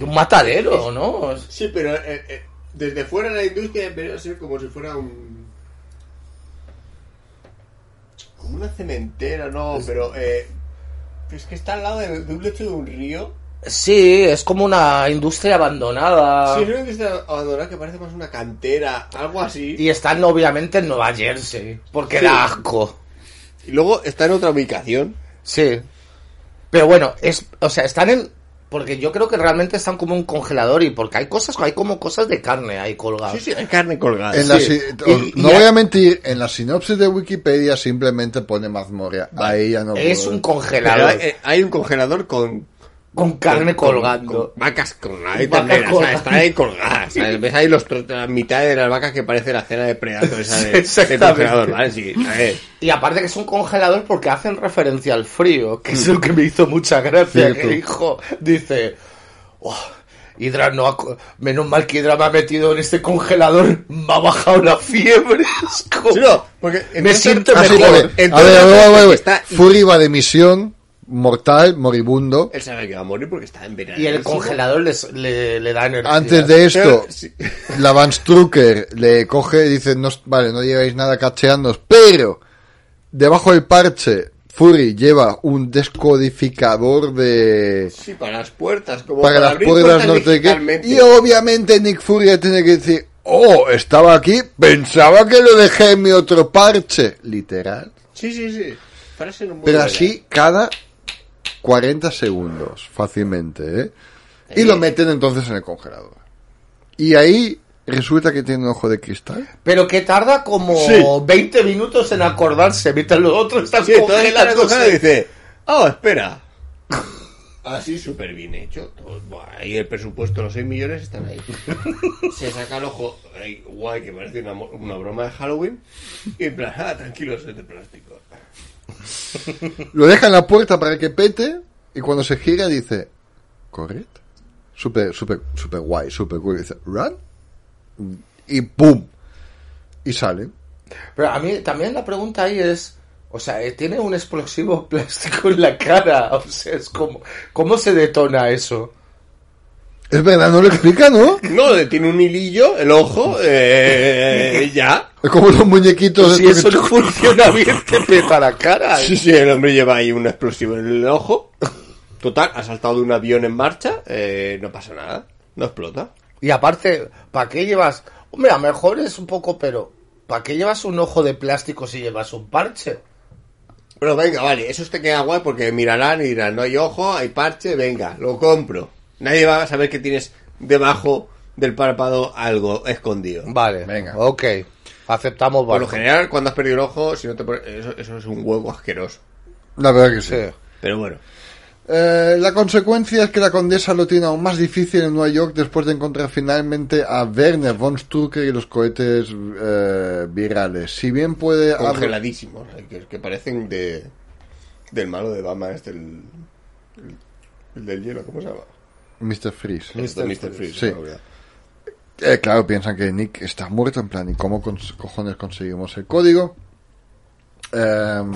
Un matadero, ¿no? Sí, pero eh, eh, desde fuera la industria debería ser como si fuera un. como una cementera, no, pero. Eh, es que está al lado de, de un lecho de un río. Sí, es como una industria abandonada. Sí, es una industria abandonada que parece más una cantera, algo así. Y están obviamente en Nueva Jersey, porque Sí. da asco. Y luego está en otra ubicación. Sí. Pero bueno, es, o sea, están en, porque yo creo que realmente están como un congelador y porque hay cosas, hay como cosas de carne ahí colgadas. Sí, sí, hay carne colgada. En la Sí. si- Y- no y- voy a mentir, en la sinopsis de Wikipedia simplemente pone mazmorra. Ahí ya no es puedo- un Pero congelador hay, eh, hay un congelador con. Con carne con- colgando. con vacas colgadas. Ahí Vacas también, o sea, colgadas. están ahí colgadas. ¿sabes? Ves ahí los, tro- la mitad de las vacas que parece la cena de Predator esa de, Sí, de exactamente. congelador, ¿vale? Sí, a ver. Y aparte que es un congelador porque hacen referencia al frío, que es lo que me hizo mucha gracia, Cierto. que dijo, dice, "Oh, Hydra no ha co- menos mal que Hydra me ha metido en este congelador, me ha bajado la fiebre. Es como- Sí, no, porque me siento mejor. a Entonces, ver, a ver, a ver, a ver. está- Fury va de misión, mortal, moribundo. Él sabe que va a morir porque está en verano. Y el congelador les- le, le da energía. Antes de esto, sí. la Van Strucker le coge y dice, no, vale, no lleváis nada cacheándonos, pero debajo del parche, Fury lleva un descodificador de... Sí, para las puertas, como para las abrir puertas no sé qué. digitalmente. Y obviamente Nick Fury tiene que decir, oh, estaba aquí, pensaba que lo dejé en mi otro parche. Literal. Sí, sí, sí. No Pero así cada 40 segundos, fácilmente, ¿eh? Y lo meten entonces en el congelador. Y ahí resulta que tiene un ojo de cristal. Pero que tarda como Sí. 20 minutos en acordarse, mientras los otros están Sí, y dice, oh, espera. Así súper bien hecho. Todo, ahí el presupuesto, los 6 millones están ahí. Se saca el ojo ahí, guay, que parece una, broma de Halloween. Y en plan, ah, tranquilo, es de plástico. Lo deja en la puerta para que pete. Y cuando se gira dice, corred. Súper, súper, súper guay, súper cool. Dice, run. Y ¡pum! Y sale. Pero a mí también la pregunta ahí es, o sea, eh, tiene un explosivo plástico en la cara, o sea, es como, ¿cómo se detona eso? Es verdad, no lo explica, ¿no? No, le tiene un hilillo, el ojo, eh, ya. Es como los muñequitos. Si eso no funciona bien, te peta la cara. Sí, sí, el hombre lleva ahí un explosivo en el ojo. Total, ha saltado de un avión en marcha, eh, no pasa nada. No explota. Y aparte, ¿para qué llevas? Hombre, a lo mejor es un poco, pero ¿para qué llevas un ojo de plástico si llevas un parche? Pero venga, vale, eso te queda guay porque mirarán y dirán, no hay ojo, hay parche, venga, lo compro. Nadie va a saber que tienes debajo del párpado algo escondido. Vale, Venga. Ok, aceptamos Por lo general, cuando has perdido el ojo, si no te pone- eso, eso es un huevo asqueroso. La verdad que sí. Sí. Pero bueno, Eh, la consecuencia es que la condesa lo tiene aún más difícil en Nueva York después de encontrar finalmente a Werner von Strucker y los cohetes eh, virales. Si bien puede... congeladísimos, eh, que, que parecen de del malo de Batman, este, el, el, el del hielo, ¿cómo se llama? Mr. Freeze. Mr. Mr. Freeze. Sí. Eh, claro, piensan que Nick está muerto, en plan, ¿y cómo cons- cojones conseguimos el código? Em,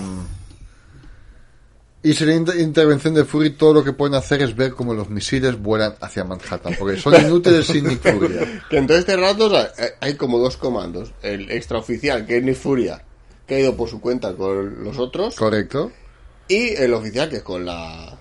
y sin inter- intervención de Fury, todo lo que pueden hacer es ver cómo los misiles vuelan hacia Manhattan, porque son inútiles sin Nick Fury. Que en todo este rato o sea, hay- como dos comandos. El extraoficial, que es Nick Furia, que ha ido por su cuenta con los otros, ¿Correcto? y el oficial, que es con la...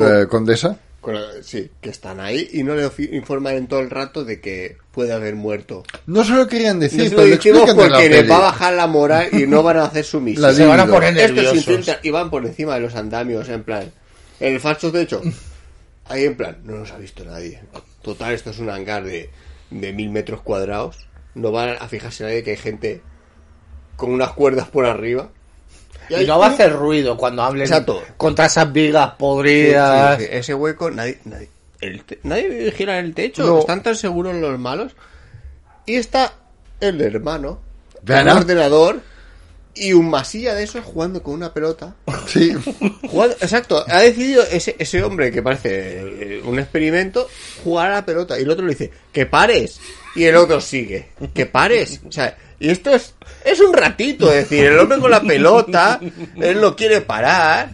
Eh, ¿Condesa? Con la- sí, que están ahí y no le informan en todo el rato de que puede haber muerto. No se lo querían decir, No se lo decimos porque les va a bajar la moral y no van a hacer su misión. Se van a poner Estos nerviosos. intentan y van por encima de los andamios, en plan. En el falso techo. Ahí en plan, no nos ha visto nadie. Total, esto es un hangar de, de mil metros cuadrados. No van a fijarse nadie que hay gente con unas cuerdas por arriba. Y no va a hacer ruido cuando hablen Exacto. contra esas vigas podridas. sí, sí, Ese hueco, nadie, nadie, el te- nadie vigila el techo. No. Están tan seguros los malos. Y está el hermano, Vean, un ordenador y un masilla de esos jugando con una pelota. Sí, Jugando- exacto, ha decidido ese, ese hombre que parece eh, un experimento jugar a la pelota y el otro le dice que pares y el otro sigue que pares, o sea, y esto es es un ratito, es decir, el hombre con la pelota, él no quiere parar,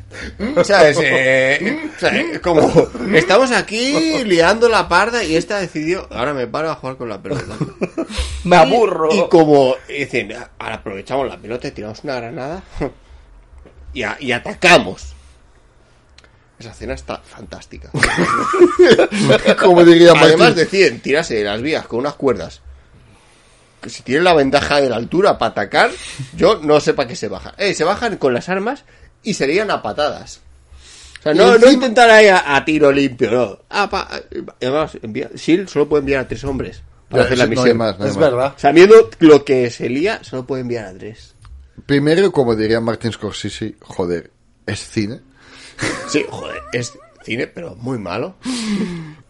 ¿sabes? Eh, o sea, es como estamos aquí liando la parda y esta decidió, ahora me paro a jugar con la pelota. Me aburro. Y, y como dicen, ahora aprovechamos la pelota y tiramos una granada y, a- y atacamos. Esa escena está fantástica. como diría Además deciden tirarse de las vías con unas cuerdas. Si tienen la ventaja de la altura para atacar, yo no sé para qué se bajan. Eh, se bajan con las armas y serían a patadas. O sea, no, no intentar ahí a, a tiro limpio, no. Ah, pa- además, envía, Sil solo puede enviar a tres hombres para hacer la no misión. más, no es más. verdad. Sabiendo lo que se lía, solo puede enviar a tres. Primero, como diría Martin Scorsese, joder, es cine. Sí, joder, es cine, pero muy malo.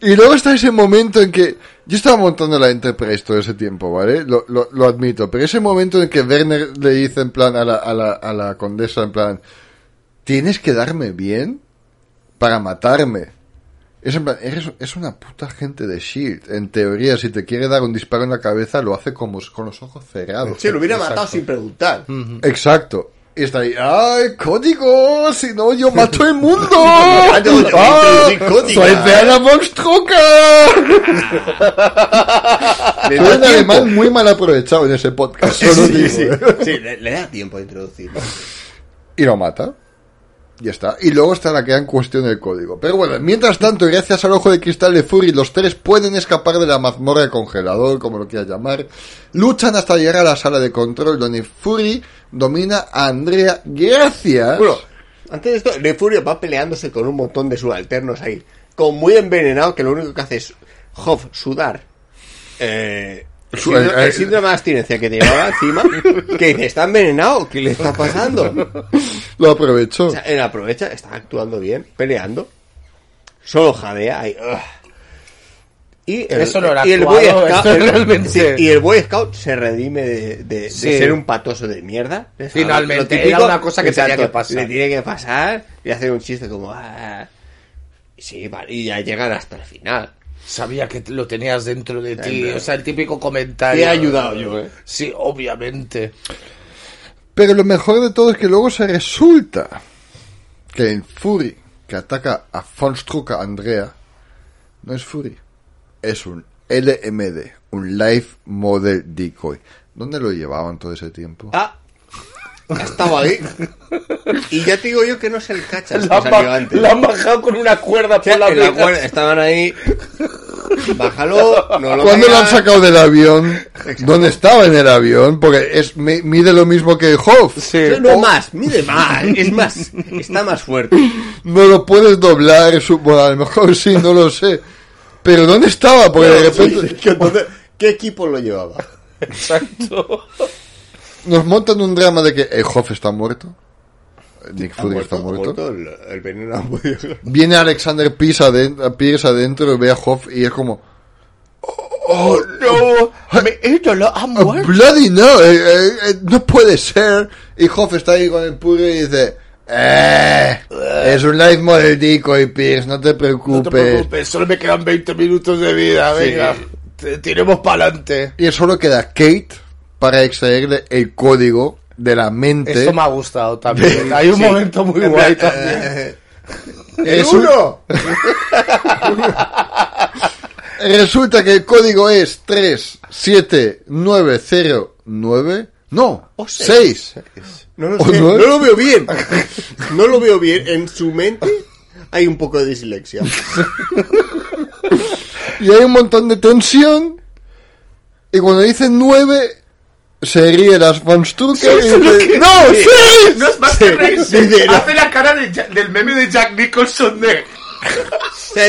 Y luego está ese momento en que yo estaba montando la Enterprise todo ese tiempo, ¿vale? Lo, lo, lo admito, pero ese momento en que Werner le dice en plan a la, a la, a la condesa en plan, tienes que darme bien para matarme. Es en plan, eres, es una puta gente de Shield. En teoría, si te quiere dar un disparo en la cabeza, lo hace como con los ojos cerrados. Sí, lo hubiera matado sin preguntar. Exacto. Y está ahí, ¡ay, código! Si no, yo mato el mundo. ¡Ah! introducir código. ¡Soy Werner von Fue da un tiempo. alemán muy mal aprovechado en ese podcast. solo Sí, digo, sí, ¿eh? sí, le, le da tiempo a introducirlo. Y lo mata. Ya está. Y luego está la que en cuestión el código. Pero bueno, mientras tanto, gracias al ojo de cristal de Fury, los tres pueden escapar de la mazmorra de congelador, como lo quieras llamar. Luchan hasta llegar a la sala de control, donde Fury domina a Andrea gracias. Bueno, antes de esto, Le Furio va peleándose con un montón de subalternos ahí. Como muy envenenado, que lo único que hace es Hoff sudar. Eh, síndrome, el síndrome de abstinencia que te llevaba encima. Que dice, ¿está envenenado? ¿Qué le está pasando? Lo aprovechó. O sea, él aprovecha, está actuando bien, peleando. Solo jadea ahí. ugh. Y el, Eso no era y el actuado, Boy Scout, realmente- sí, y el Boy Scout se redime de, de- de Sí. ser un patoso de mierda. ¿sabes? Finalmente, Lo típico, era una cosa que tenía que pasar. Le tiene que pasar y hacer un chiste como... "Ah". Sí, vale, y ya llegan hasta el final. Sabía que lo tenías dentro de ti. O sea, el típico comentario. Te he ayudado yo, ¿eh? Sí, obviamente. Pero lo mejor de todo es que luego se resulta que el Fury que ataca a von Strucker Andrea no es Fury, es un LMD, un Life Model Decoy. ¿Dónde lo llevaban todo ese tiempo? Ah, estaba ahí. Y ya te digo yo que no es el cachas La que han, salió antes. la han bajado con una cuerda por la la cuerda estaban ahí Bájalo, no lo ¿Cuándo lo han sacado del avión? ¿Dónde estaba en el avión? Porque es, mi- mide lo mismo que Hoff. No más, mide más, es más, está más fuerte. No lo puedes doblar. su- Bueno, a lo mejor sí, no lo sé. Pero ¿dónde estaba? Porque de repente ¿Qué, entonces, ¿qué equipo lo llevaba? Exacto. Nos montan un drama de que el Hoff está muerto. Nick ¿Ha Fury está ¿Ha muerto. El, veneno ha Viene Alexander Pierce adentro, Pierce adentro, ve a Hoff y es como... Oh, no. Me- esto lo ha "Oh, muerto. bloody no, eh, eh, eh, no puede ser. Y Hoff está ahí con el puro y dice... Eh, es un live decoy, Pierce, no te No te preocupes. preocupes, solo me quedan 20 minutos de vida. Venga, te- tiremos para adelante. Y solo queda Kate para extraerle el código de la mente. Esto me ha gustado también. Hay un Sí. momento muy guay también. Es un- Resulta que el código es 37909. No, O seis. 6. No lo ¿O sé, no? lo veo bien. No lo veo bien. En su mente hay un poco de dislexia. Y hay un montón de tensión. Y cuando dicen 9, se ríe las sí, y dice, ¡No! ¡Sí! No es más que reírse. Hace la cara de Jack, del meme de Jack Nicholson de... Sí.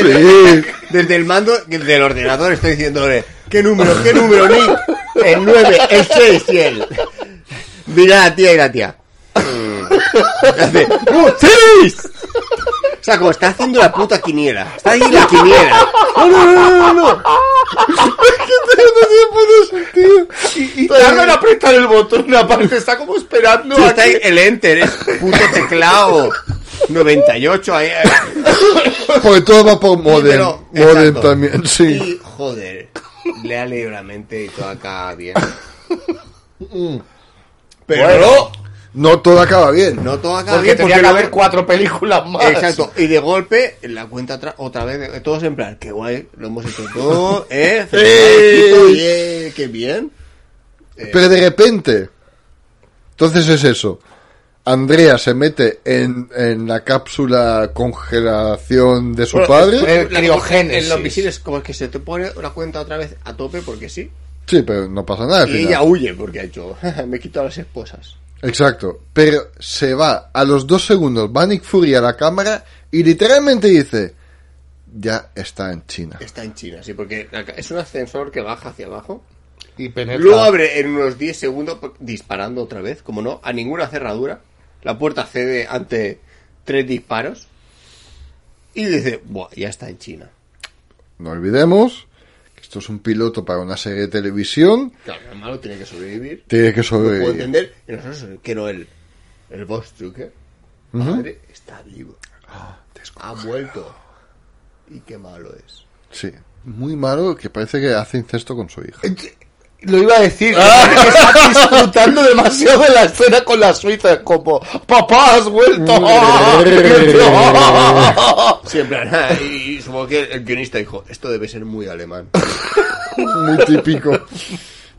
Desde el mando del ordenador estoy diciéndole ¿Qué número? ¿Qué número, Nick? El 9, el 6 y el... Mira la tía y la tía. ¡Hace, ¡Uh, sea, como está haciendo la puta quiniela. Está ahí la quiniela. No, no, no, no, no. Y, y tarda en apretar el botón aparte. Está como esperando Sí, a está ahí que... el enter, es puto teclado. 98 ahí. eh. Porque todo va por modem. exacto. también, sí. Y, joder, le ha leído la mente y todo acá bien. Pero Bueno, no todo acaba bien. no todo Porque bien tenía porque que luego- haber cuatro películas más. Exacto, y de golpe la cuenta otra, otra vez, de- todos en plan, qué guay, lo hemos hecho todo, eh, qué bien. Pero de repente, entonces es eso. Andrea se mete en, en la cápsula congelación de su Bueno, padre. eh, criogénesis. En los misiles, como que se te pone la cuenta otra vez a tope porque sí. Sí, pero no pasa nada. Y final. ella huye porque ha hecho, me he quitado las esposas. Exacto. Pero se va a los dos segundos, va Nick Fury a la cámara y literalmente dice, ya está en China. Está en China, sí, porque es un ascensor que baja hacia abajo. Y penetra. Lo abre en unos 10 segundos disparando otra vez, como no, a ninguna cerradura. La puerta cede ante tres disparos. Y dice, Buah, ya está en China. No olvidemos esto es un piloto para una serie de televisión. Claro, el malo tiene que sobrevivir. Tiene que Lo puedo sobrevivir. entender. Y nosotros, que no el, el boss Trucker. Madre, está vivo. ha vuelto. Y qué malo es. Sí. Muy malo que parece que hace incesto con su hija. Lo iba a decir, que está disfrutando demasiado de la escena con la suiza, como, papá, has vuelto. Siempre, y, y supongo que el guionista dijo, esto debe ser muy alemán. Muy típico.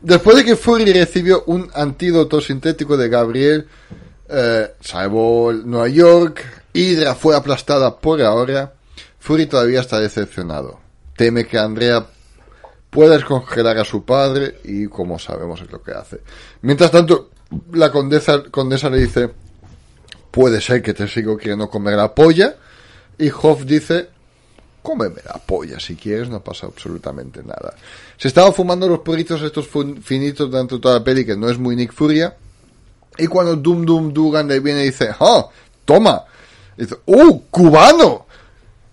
Después de que Fury recibió un antídoto sintético de Gabriel, eh, salvó Nueva York, Hydra fue aplastada por ahora, Fury todavía está decepcionado. Teme que Andrea pueda descongelar a su padre y como sabemos es lo que hace. Mientras tanto, la condesa, condesa le dice, puede ser que te sigo queriendo comer la polla, y Hoff dice, cómeme la polla si quieres, no pasa absolutamente nada. Se estaba fumando los porritos estos finitos durante toda la peli, que no es muy Nick Furia. Y cuando Doom Doom Dugan le viene y dice, ¡ah! ¡Toma! Dice, ¡uh! ¡Cubano!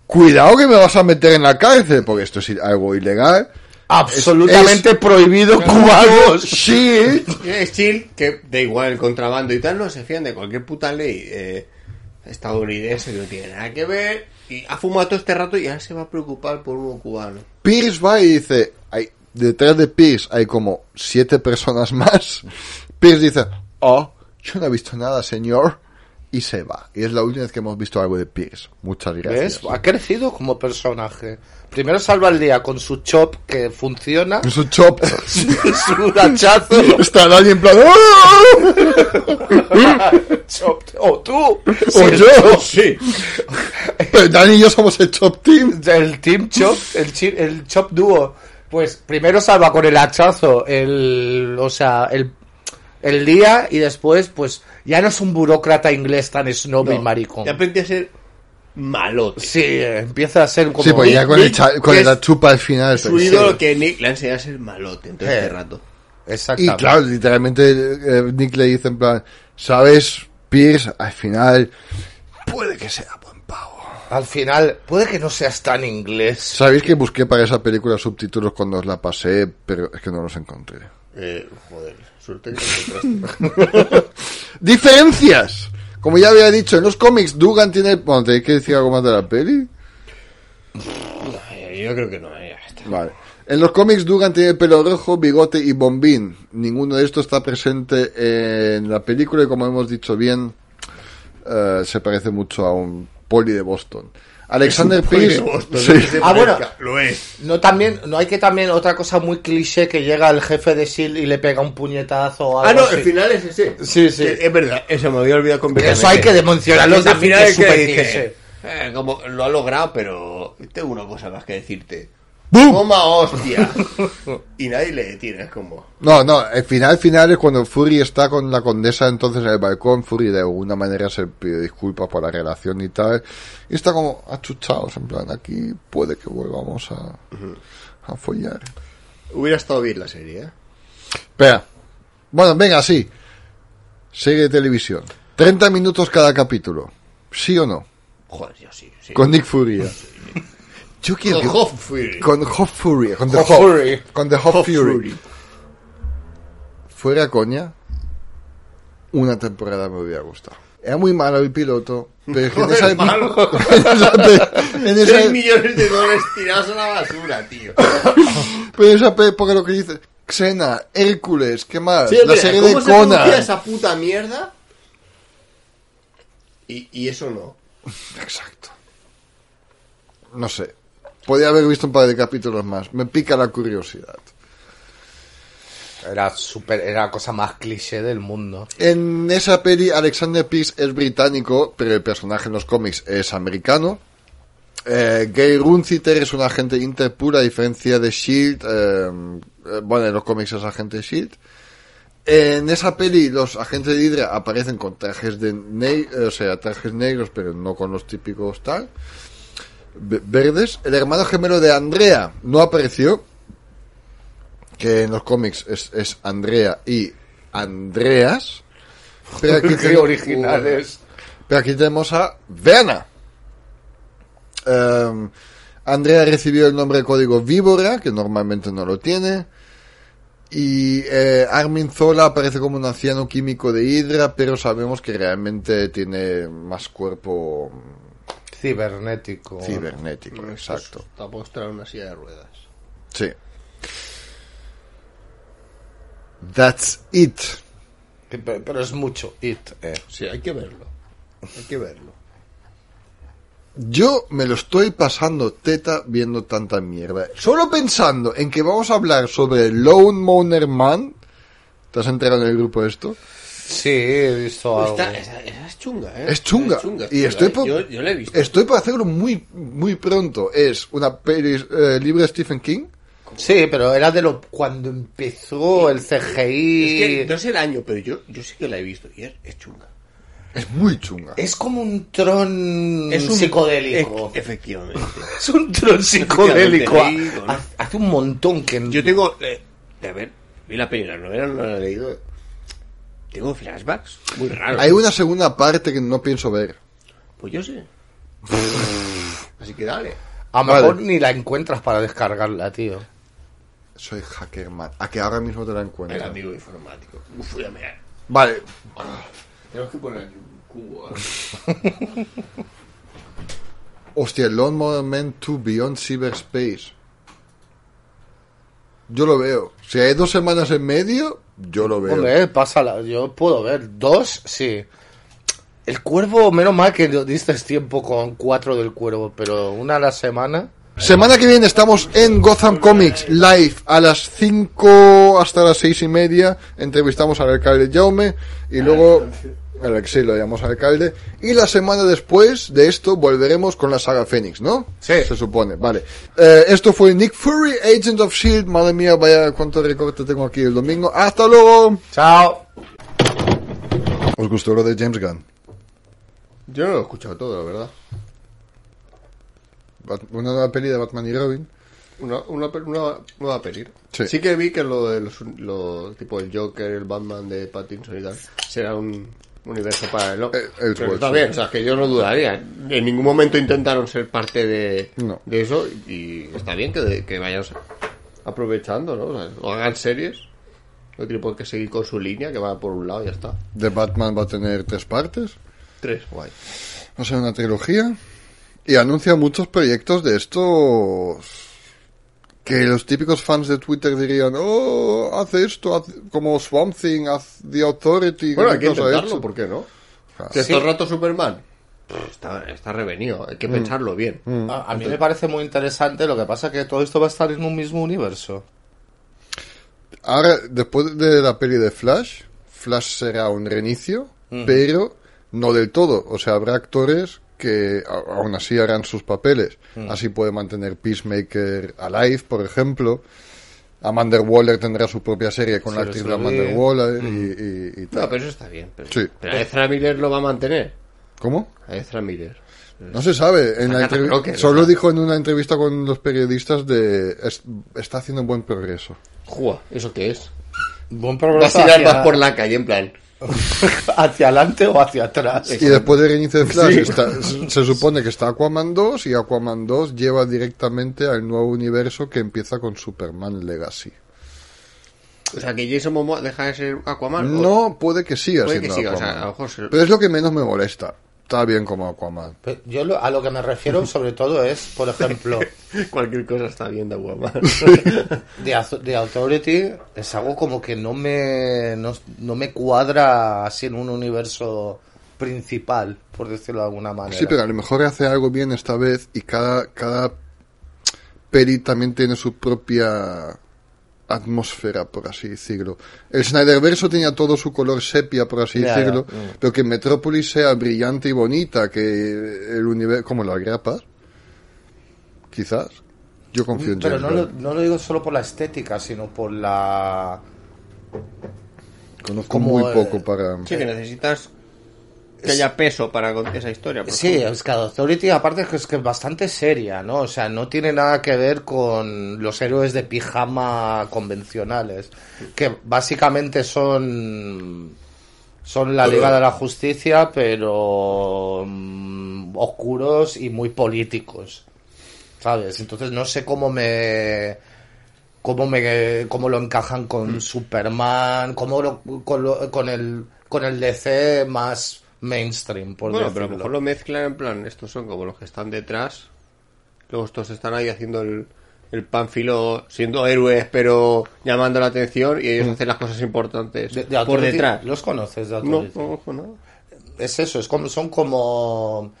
Cuidado que me vas a meter en la cárcel, porque esto es algo ilegal. Absolutamente Es- prohibido cubanos. Sí. Es chill, que da igual el contrabando y tal, no se fían de cualquier puta ley eh, estadounidense que no tiene nada que ver. Y ha fumado todo este rato y ahora se va a preocupar por uno cubano. Pierce va y dice, hay, detrás de Pierce hay como siete personas más. Pierce dice, oh, yo no he visto nada, señor. Y se va. Y es la última vez que hemos visto algo de Pierce. Muchas gracias. ¿Ves? Ha crecido como personaje. Primero salva el día con su chop que funciona. Es un chop. su hachazo. Está Dani en plan. ¡Ah! chop. O tú. O yo. Sí. Pero Dani y yo somos el chop team. El Team Chop, el, chi- el Chop Dúo. Pues primero salva con el hachazo el, o sea, el, el día y después, pues ya no es un burócrata inglés tan snob y No, maricón. Ya aprendí a ser malote. Sí, eh, empieza a ser como... Sí, pues ya con, el Nick, con la chupa al final. Su sí. ídolo que Nick le ha enseñado a ser malote en todo Eh. este rato. Y Exactamente. claro, literalmente eh, Nick le dice en plan, ¿sabes, Pierce? Al final puede que sea buen pavo. Al final, puede que no seas tan inglés. ¿Sabéis que busqué para esa película subtítulos cuando os la pasé, pero es que no los encontré? Eh, joder, suerte que. ¡Diferencias! Como ya había dicho, en los cómics Dugan tiene... Bueno, ¿tenéis que decir algo más de la peli? Yo creo que no, eh, ya está. Vale. En los cómics Dugan tiene pelo rojo, bigote y bombín. Ninguno de estos está presente en la película y como hemos dicho bien, eh, se parece mucho a un poli de Boston. Alexander Pierce... Sí. Ah, bueno. Lo es. No también, no hay que también otra cosa muy cliché que llega el jefe de SHIELD y le pega un puñetazo o algo Ah, no, así. el final es ese. Sí, sí. Es verdad, eso me había olvidado completamente. Eso hay que mencionarlo también, final que es que dice, eh, como lo ha logrado, pero tengo una cosa más que decirte. ¡Bum! Toma hostia. y nadie le detiene, es como... No, no, el final final es cuando Fury está con la condesa entonces en el balcón, Fury de alguna manera se pide disculpas por la relación y tal, y está como achuchados, en plan, aquí puede que volvamos a, a follar. Hubiera estado bien la serie, ¿eh? Espera, bueno, venga, sí, serie de televisión, 30 minutos cada capítulo, ¿sí o no? Joder, yo sí, sí. Con Nick Fury. Yo Con Hoff Fury. Con Hot Fury, con The Hot Hot- Fury. con The Hot Fury. Fuera coña, una temporada me hubiera gustado. Era muy malo el piloto, pero que en esa, malo. en esa pe- en esa- 3 millones de dólares tirados a la basura, tío. pero en esa época lo que dice, Xena, Hércules, ¿qué más? Sí, la mira, serie ¿cómo de se Conan. esa puta mierda? Y, y eso no. Exacto. No sé. Podía haber visto un par de capítulos más. Me pica la curiosidad. Era super, era la cosa más cliché del mundo. En esa peli, Alexander Pierce es británico, pero el personaje en los cómics es americano. Eh, Gay Runciter es un agente interpura, a diferencia de Shield. eh, eh, bueno, en los cómics es agente de Shield. En esa peli, los agentes de Hydra aparecen con trajes de ne- o sea, trajes negros, pero no con los típicos tal. Ve- Verdes. El hermano gemelo de Andrea no apareció. Que en los cómics es, es Andrea y Andreas. Pero aquí, Qué tenemos, originales. pero aquí tenemos a Veana. Em, Andrea recibió el nombre de código Víbora, que normalmente no lo tiene. Y eh, Armin Zola aparece como un anciano químico de Hydra, pero sabemos que realmente tiene más cuerpo Cibernético. cibernético. Exacto. Tampoco estar en una silla de ruedas. Sí. That's it. Pero es mucho it, eh. Sí, hay que verlo. Hay que verlo. Yo me lo estoy pasando teta viendo tanta mierda. Solo pensando en que vamos a hablar sobre Lone Moner Man. ¿Te has enterado en el grupo de esto? Sí, he visto algo. Esa, esa es chunga, ¿eh? Es chunga. Es y estoy ¿eh? por, yo, yo la he visto. estoy por hacerlo muy, muy pronto. Es una peli eh, libre de Stephen King. Sí, pero era de lo cuando empezó el CGI. Es que no sé el año, pero yo, yo sí que la he visto y es, es chunga. Es muy chunga. Es como un tron Es un psicodélico. e- efectivamente. Es un tron psicodélico. Efectivamente, sí, con- Ha- Hace un montón que... Yo tengo. Eh, a ver, vi la peli, la novela no la he leído. Tengo flashbacks muy raros. Hay una segunda parte que no pienso ver. Pues yo sé. Así que dale. A lo mejor ni la encuentras para descargarla, tío. Soy hackerman. A que ahora mismo te la El encuentro. amigo informático. Uf, voy a mirar. Vale. Tenemos que poner aquí un cubo. ¿eh? Hostia, Lone Moner Man 2 Beyond Cyberspace. Yo lo veo. Si hay dos semanas en medio, yo lo veo. Hombre, pásala. Yo puedo ver. Dos, sí. El cuervo, menos mal que diste tiempo con cuatro del cuervo, pero una a la semana. Semana que viene estamos en Gotham Comics live a las 5 hasta las 6 y media. Entrevistamos al alcalde Jaume y luego el exilio lo llamamos alcalde. Y la semana después de esto volveremos con la saga Fénix, ¿no? Sí. Se supone, vale. Eh, esto fue Nick Fury, Agent of Shield. Madre mía, vaya cuánto recorte tengo aquí el domingo. ¡Hasta luego! Chao. ¿Os gustó lo de James Gunn? Yo no lo he escuchado todo, la verdad. Una nueva peli de Batman y Robin. Una, una, una nueva peli. Sí. que vi que lo de los, lo, tipo el Joker, el Batman de Pattinson y tal, será un universo paralelo. Eh, el Pero está bien, o sea, que yo no dudaría. En ningún momento intentaron ser parte de, No. de eso y está bien que, que vayan aprovechando, ¿no? O, sea, o hagan series. No tiene por qué seguir con su línea, que va por un lado y ya está. De Batman va a tener tres partes. Tres, guay. Va a ser una trilogía. Y anuncia muchos proyectos de estos. Que los típicos fans de Twitter dirían: Oh, haz esto, haz como Swamp Thing, haz The Authority. Bueno, ¿qué hay que intentarlo? ¿por qué no? Claro. Que Sí. estos ratos Superman está, está revenido, hay que pensarlo bien. A, a mí me parece muy interesante, lo que pasa que todo esto va a estar en un mismo universo. Ahora, después de la peli de Flash, Flash será un reinicio, pero no del todo. O sea, habrá actores que a- aún así harán sus papeles. Así puede mantener Peacemaker Alive, por ejemplo. Amanda Waller tendrá su propia serie con Sí, la actriz de Amanda Waller y, y- y tal. No, pero eso está bien. Pero, Sí. pero Ezra Miller lo va a mantener. ¿Cómo? A Ezra Miller. No se sabe. En la Agatha entrevi- Crocker, solo dijo en una entrevista con los periodistas de es- está haciendo buen progreso. Jua, ¿eso qué es? Buen Va a progreso tirar hacia, más por la calle, en plan. hacia adelante o hacia atrás. Y después del reinicio de Flash está- se supone que está Aquaman 2 y Aquaman 2 lleva directamente al nuevo universo que empieza con Superman Legacy. O sea, que Jason Momoa deja de ser Aquaman. No puede que siga puede que siendo siga, o Aquaman. sea, a lo mejor se- Pero es lo que menos me molesta. Está bien como Aquaman. Yo lo- a lo que me refiero sobre todo es, por ejemplo, cualquier cosa está bien de Aquaman. The Authority es algo como que no me, no, no me cuadra así en un universo principal, por decirlo de alguna manera. Sí, pero a lo mejor hace algo bien esta vez y cada, cada peli también tiene su propia atmósfera, por así decirlo. El Snyderverso tenía todo su color sepia, por así ya. decirlo, Mm. pero que Metrópolis sea brillante y bonita, que el universo, como la grapas, quizás. Yo confío en Pero no lo, no lo digo solo por la estética, sino por la... Conozco como, muy poco para... sí, que necesitas que haya peso para esa historia. por Sí, que Authority aparte es que es bastante seria, ¿no? O sea, no tiene nada que ver con los héroes de pijama convencionales, que básicamente son son la Liga de la Justicia, pero mm, oscuros y muy políticos, ¿sabes? Entonces no sé cómo me cómo me cómo lo encajan con Superman, cómo lo, con, lo- con el con el DC más mainstream, por Bueno, pero a lo decirlo. mejor lo mezclan en plan, estos son como los que están detrás, luego estos están ahí haciendo el, el pánfilo, siendo héroes, pero llamando la atención y ellos hacen las cosas importantes De- de por detrás. ¿Los conoces de No, no, ojo, no. Es eso, es como, son como...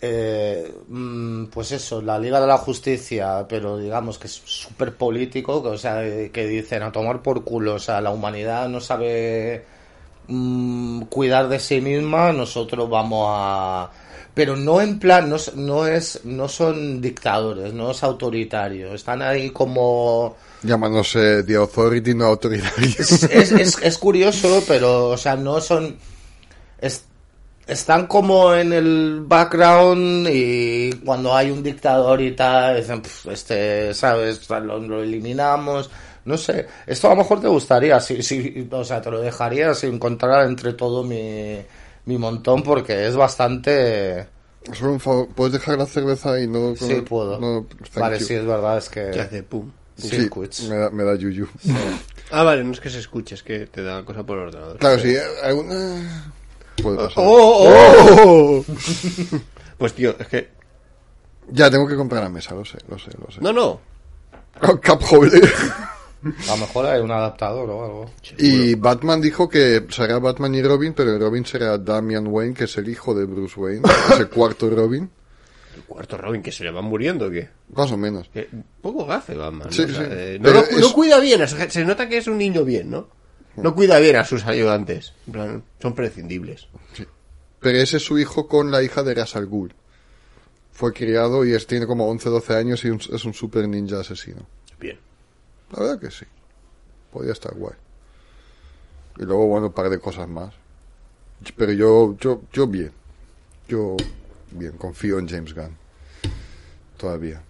eh, mm, pues eso, la Liga de la Justicia, pero digamos que es súper político, que, o sea, eh, que dicen a tomar por culo, o sea, la humanidad no sabe mm, cuidar de sí misma, nosotros vamos a... Pero no en plan, no, no es, no son dictadores, no es autoritario, están ahí como... Llamándose The Authority, no autoritario. es, es, es- es curioso, pero, o sea, no son. es- están como en el background y cuando hay un dictador y tal, dicen, "Pf, este, ¿sabes? Lo, lo eliminamos. No sé, esto a lo mejor te gustaría, si, si, o sea, te lo dejaría si encontrara entre todo mi, mi montón porque es bastante... Solo un favor, ¿puedes dejar la cerveza y no... Sí, puedo. No, vale, you. sí, es verdad, es que... Que hace pum. Sí, me da, me da yuyu. Ah, vale, no es que se escuche, es que te da cosa por el ordenador. Claro, sí, alguna... Puede pasar. ¡Oh, oh! pues tío, es que... Ya, tengo que comprar la mesa, lo sé, lo sé, lo sé. No, no. Oh, cup holder. A lo mejor hay un adaptador o algo. Y Batman dijo que será Batman y Robin, pero el Robin será Damian Wayne, que es el hijo de Bruce Wayne, es el cuarto Robin, El cuarto Robin que se le van muriendo, ¿o ¿qué? más o menos. Que poco gafe Batman. ¿no? Sí, O sea, sí. eh, no, no cuida bien, se nota que es un niño bien, ¿no? No cuida bien a sus ayudantes. En plan, son prescindibles. Pero ese es su hijo con la hija de Ra's al Ghul. Fue criado y es, tiene como 11, 12 años y un- es un super ninja asesino. Bien. La verdad que sí. Podría estar guay. Y luego, bueno, un par de cosas más. Pero yo, yo, yo bien. Yo bien, confío en James Gunn. Todavía.